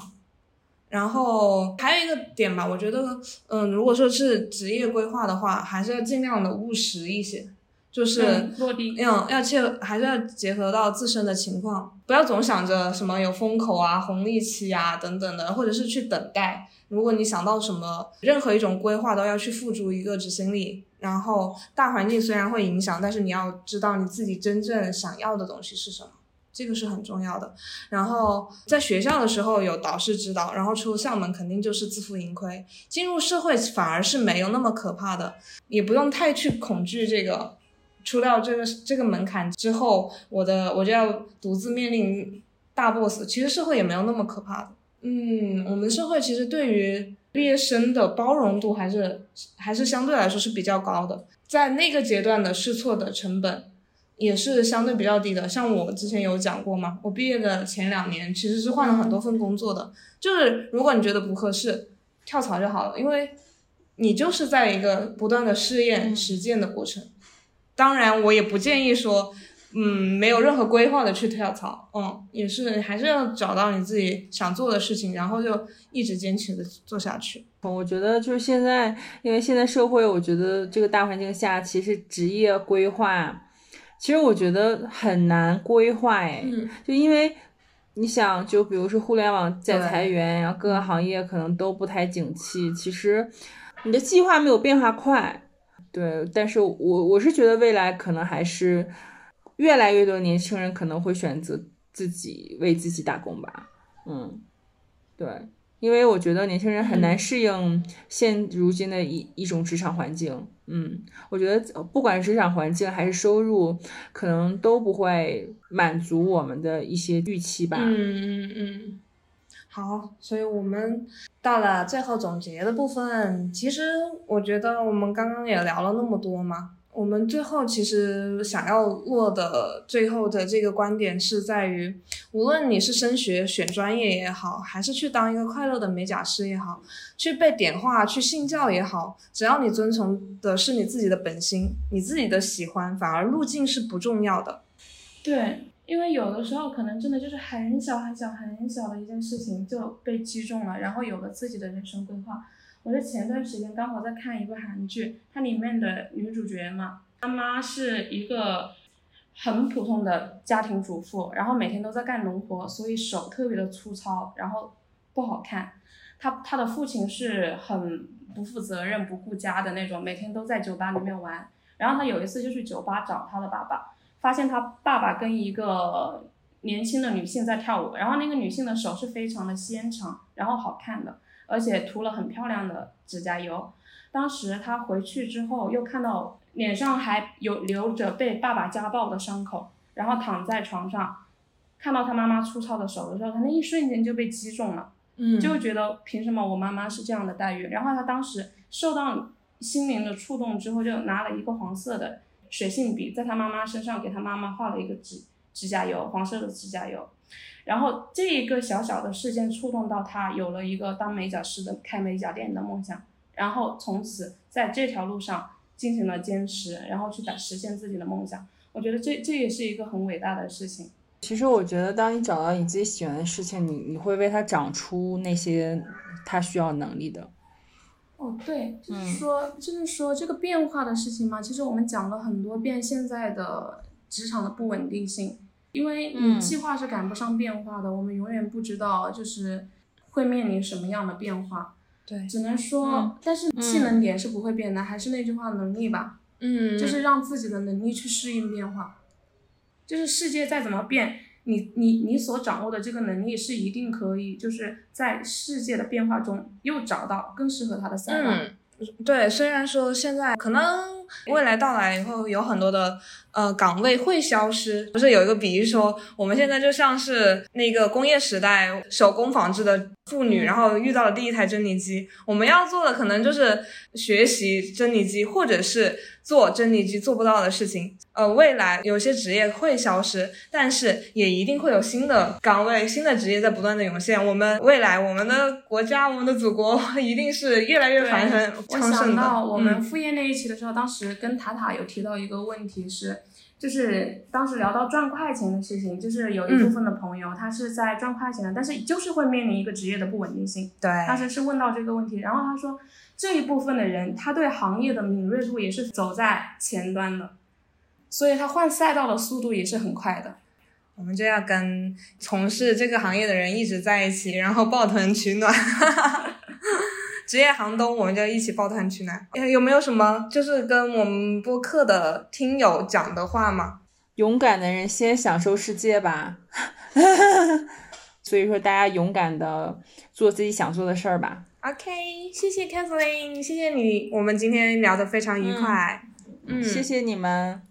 然后还有一个点吧，我觉得，嗯，如果说是职业规划的话，还是要尽量的务实一些，就是落地，嗯，要切，还是要结合到自身的情况，不要总想着什么有风口啊、红利期啊等等的，或者是去等待。如果你想到什么，任何一种规划都要去付诸一个执行力。然后大环境虽然会影响，但是你要知道你自己真正想要的东西是什么。这个是很重要的。然后在学校的时候有导师指导，然后出校门肯定就是自负盈亏。进入社会反而是没有那么可怕的，也不用太去恐惧这个。出到这个这个门槛之后，我的我就要独自面临大 boss。其实社会也没有那么可怕的。嗯，我们社会其实对于毕业生的包容度还是还是相对来说是比较高的，在那个阶段的试错的成本。也是相对比较低的，像我之前有讲过嘛，我毕业的前两年其实是换了很多份工作的，就是如果你觉得不合适，跳槽就好了，因为你就是在一个不断的试验实践的过程。当然，我也不建议说，嗯，没有任何规划的去跳槽，嗯，也是还是要找到你自己想做的事情，然后就一直坚持的做下去。我觉得就是现在，因为现在社会，我觉得这个大环境下，其实职业规划。其实我觉得很难规划哎，就因为你想，就比如说互联网在裁员，然后各个行业可能都不太景气。其实你的计划没有变化快，对。但是我我是觉得未来可能还是越来越多年轻人可能会选择自己为自己打工吧。嗯，对。因为我觉得年轻人很难适应现如今的一一种职场环境，嗯，我觉得不管职场环境还是收入，可能都不会满足我们的一些预期吧。嗯嗯嗯。好，所以我们到了最后总结的部分，其实我觉得我们刚刚也聊了那么多嘛。我们最后其实想要落的最后的这个观点是在于，无论你是升学选专业也好，还是去当一个快乐的美甲师也好，去被点化去信教也好，只要你遵从的是你自己的本心，你自己的喜欢，反而路径是不重要的。对，因为有的时候可能真的就是很小很小很小的一件事情就被击中了，然后有了自己的人生规划。我在前段时间刚好在看一部韩剧，它里面的女主角嘛，她妈是一个很普通的家庭主妇，然后每天都在干农活，所以手特别的粗糙，然后不好看。她她的父亲是很不负责任、不顾家的那种，每天都在酒吧里面玩。然后她有一次就去酒吧找她的爸爸，发现他爸爸跟一个年轻的女性在跳舞，然后那个女性的手是非常的纤长，然后好看的。而且涂了很漂亮的指甲油，当时他回去之后又看到脸上还有留着被爸爸家暴的伤口，然后躺在床上，看到他妈妈粗糙的手的时候，他那一瞬间就被击中了，嗯，就觉得凭什么我妈妈是这样的待遇？然后他当时受到心灵的触动之后，就拿了一个黄色的水性笔，在他妈妈身上给他妈妈画了一个指指甲油，黄色的指甲油。然后这一个小小的事件触动到他，有了一个当美甲师的、开美甲店的梦想。然后从此在这条路上进行了坚持，然后去打实现自己的梦想。我觉得这这也是一个很伟大的事情。其实我觉得，当你找到你自己喜欢的事情，你你会为它长出那些它需要能力的。哦，对，就是说，就是说这个变化的事情嘛。其实我们讲了很多遍现在的职场的不稳定性。因为你计划是赶不上变化的，我们永远不知道就是会面临什么样的变化。对，只能说，但是技能点是不会变的，还是那句话，能力吧。嗯，就是让自己的能力去适应变化。就是世界再怎么变，你你你所掌握的这个能力是一定可以，就是在世界的变化中又找到更适合他的赛道。嗯，对，虽然说现在可能。未来到来以后，有很多的呃岗位会消失。不是有一个比喻说，我们现在就像是那个工业时代手工纺织的妇女，然后遇到了第一台蒸汽机。我们要做的可能就是学习蒸汽机，或者是。做蒸汽机做不到的事情，呃，未来有些职业会消失，但是也一定会有新的岗位、新的职业在不断的涌现。我们未来，我们的国家、我们的祖国 [LAUGHS] 一定是越来越繁盛昌盛的。我想到我们副业那一期的时候，当时跟塔塔有提到一个问题是，就是当时聊到赚快钱的事情，就是有一部分的朋友他是在赚快钱的，但是就是会面临一个职业的不稳定性。对，当时是问到这个问题，然后他说。这一部分的人，他对行业的敏锐度也是走在前端的，所以他换赛道的速度也是很快的。我们就要跟从事这个行业的人一直在一起，然后抱团取暖。[LAUGHS] 职业寒冬，我们就一起抱团取暖。有没有什么就是跟我们播客的听友讲的话吗？勇敢的人先享受世界吧。[LAUGHS] 所以说，大家勇敢的做自己想做的事儿吧。OK，谢谢 Kathleen，谢谢你，我们今天聊得非常愉快。嗯，谢谢你们。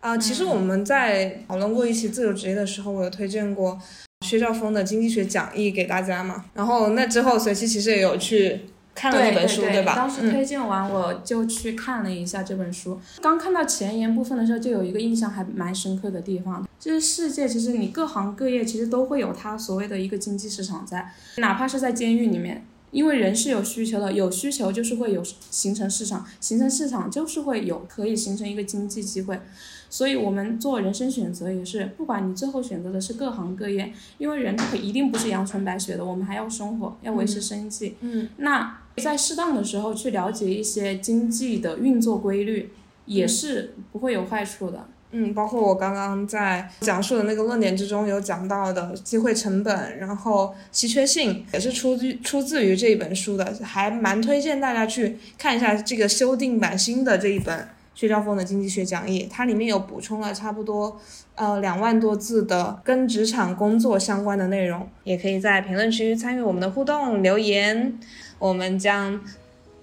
啊，其实我们在讨论过一期自由职业的时候，我有推荐过薛兆丰的经济学讲义给大家嘛。然后那之后，随期其实也有去看了那本书，对吧？当时推荐完，我就去看了一下这本书。刚看到前言部分的时候，就有一个印象还蛮深刻的地方，就是世界其实你各行各业其实都会有它所谓的一个经济市场在，哪怕是在监狱里面。因为人是有需求的，有需求就是会有形成市场，形成市场就是会有可以形成一个经济机会，所以我们做人生选择也是，不管你最后选择的是各行各业，因为人他一定不是阳春白雪的，我们还要生活，要维持生计。嗯，那在适当的时候去了解一些经济的运作规律，也是不会有坏处的。嗯，包括我刚刚在讲述的那个论点之中有讲到的机会成本，然后稀缺性也是出自出自于这一本书的，还蛮推荐大家去看一下这个修订版新的这一本薛兆丰的经济学讲义，它里面有补充了差不多呃两万多字的跟职场工作相关的内容，也可以在评论区参与我们的互动留言，我们将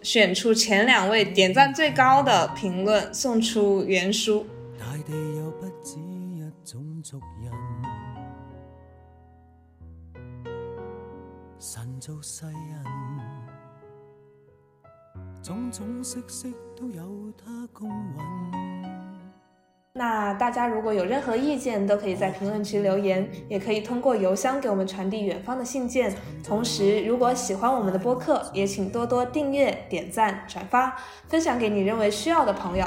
选出前两位点赞最高的评论送出原书。地又不止一种族人，神造世人，种种色色都有他公允。那大家如果有任何意见，都可以在评论区留言，也可以通过邮箱给我们传递远方的信件。同时，如果喜欢我们的播客，也请多多订阅、点赞、转发，分享给你认为需要的朋友。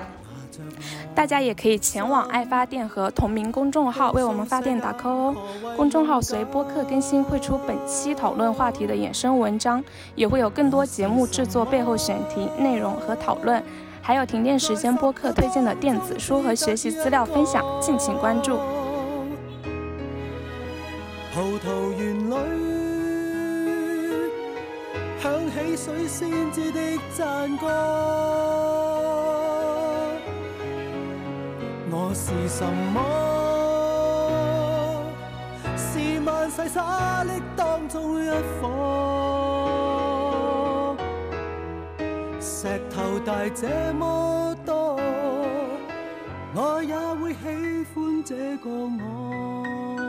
大家也可以前往爱发电和同名公众号为我们发电打 call 哦。公众号随播客更新会出本期讨论话题的衍生文章，也会有更多节目制作背后选题内容和讨论，还有停电时间播客推荐的电子书和学习资料分享，敬请关注。葡萄园里响起水仙子的赞歌。我是什么？是万世沙砾当中一颗，石头大这么多，我也会喜欢这个我。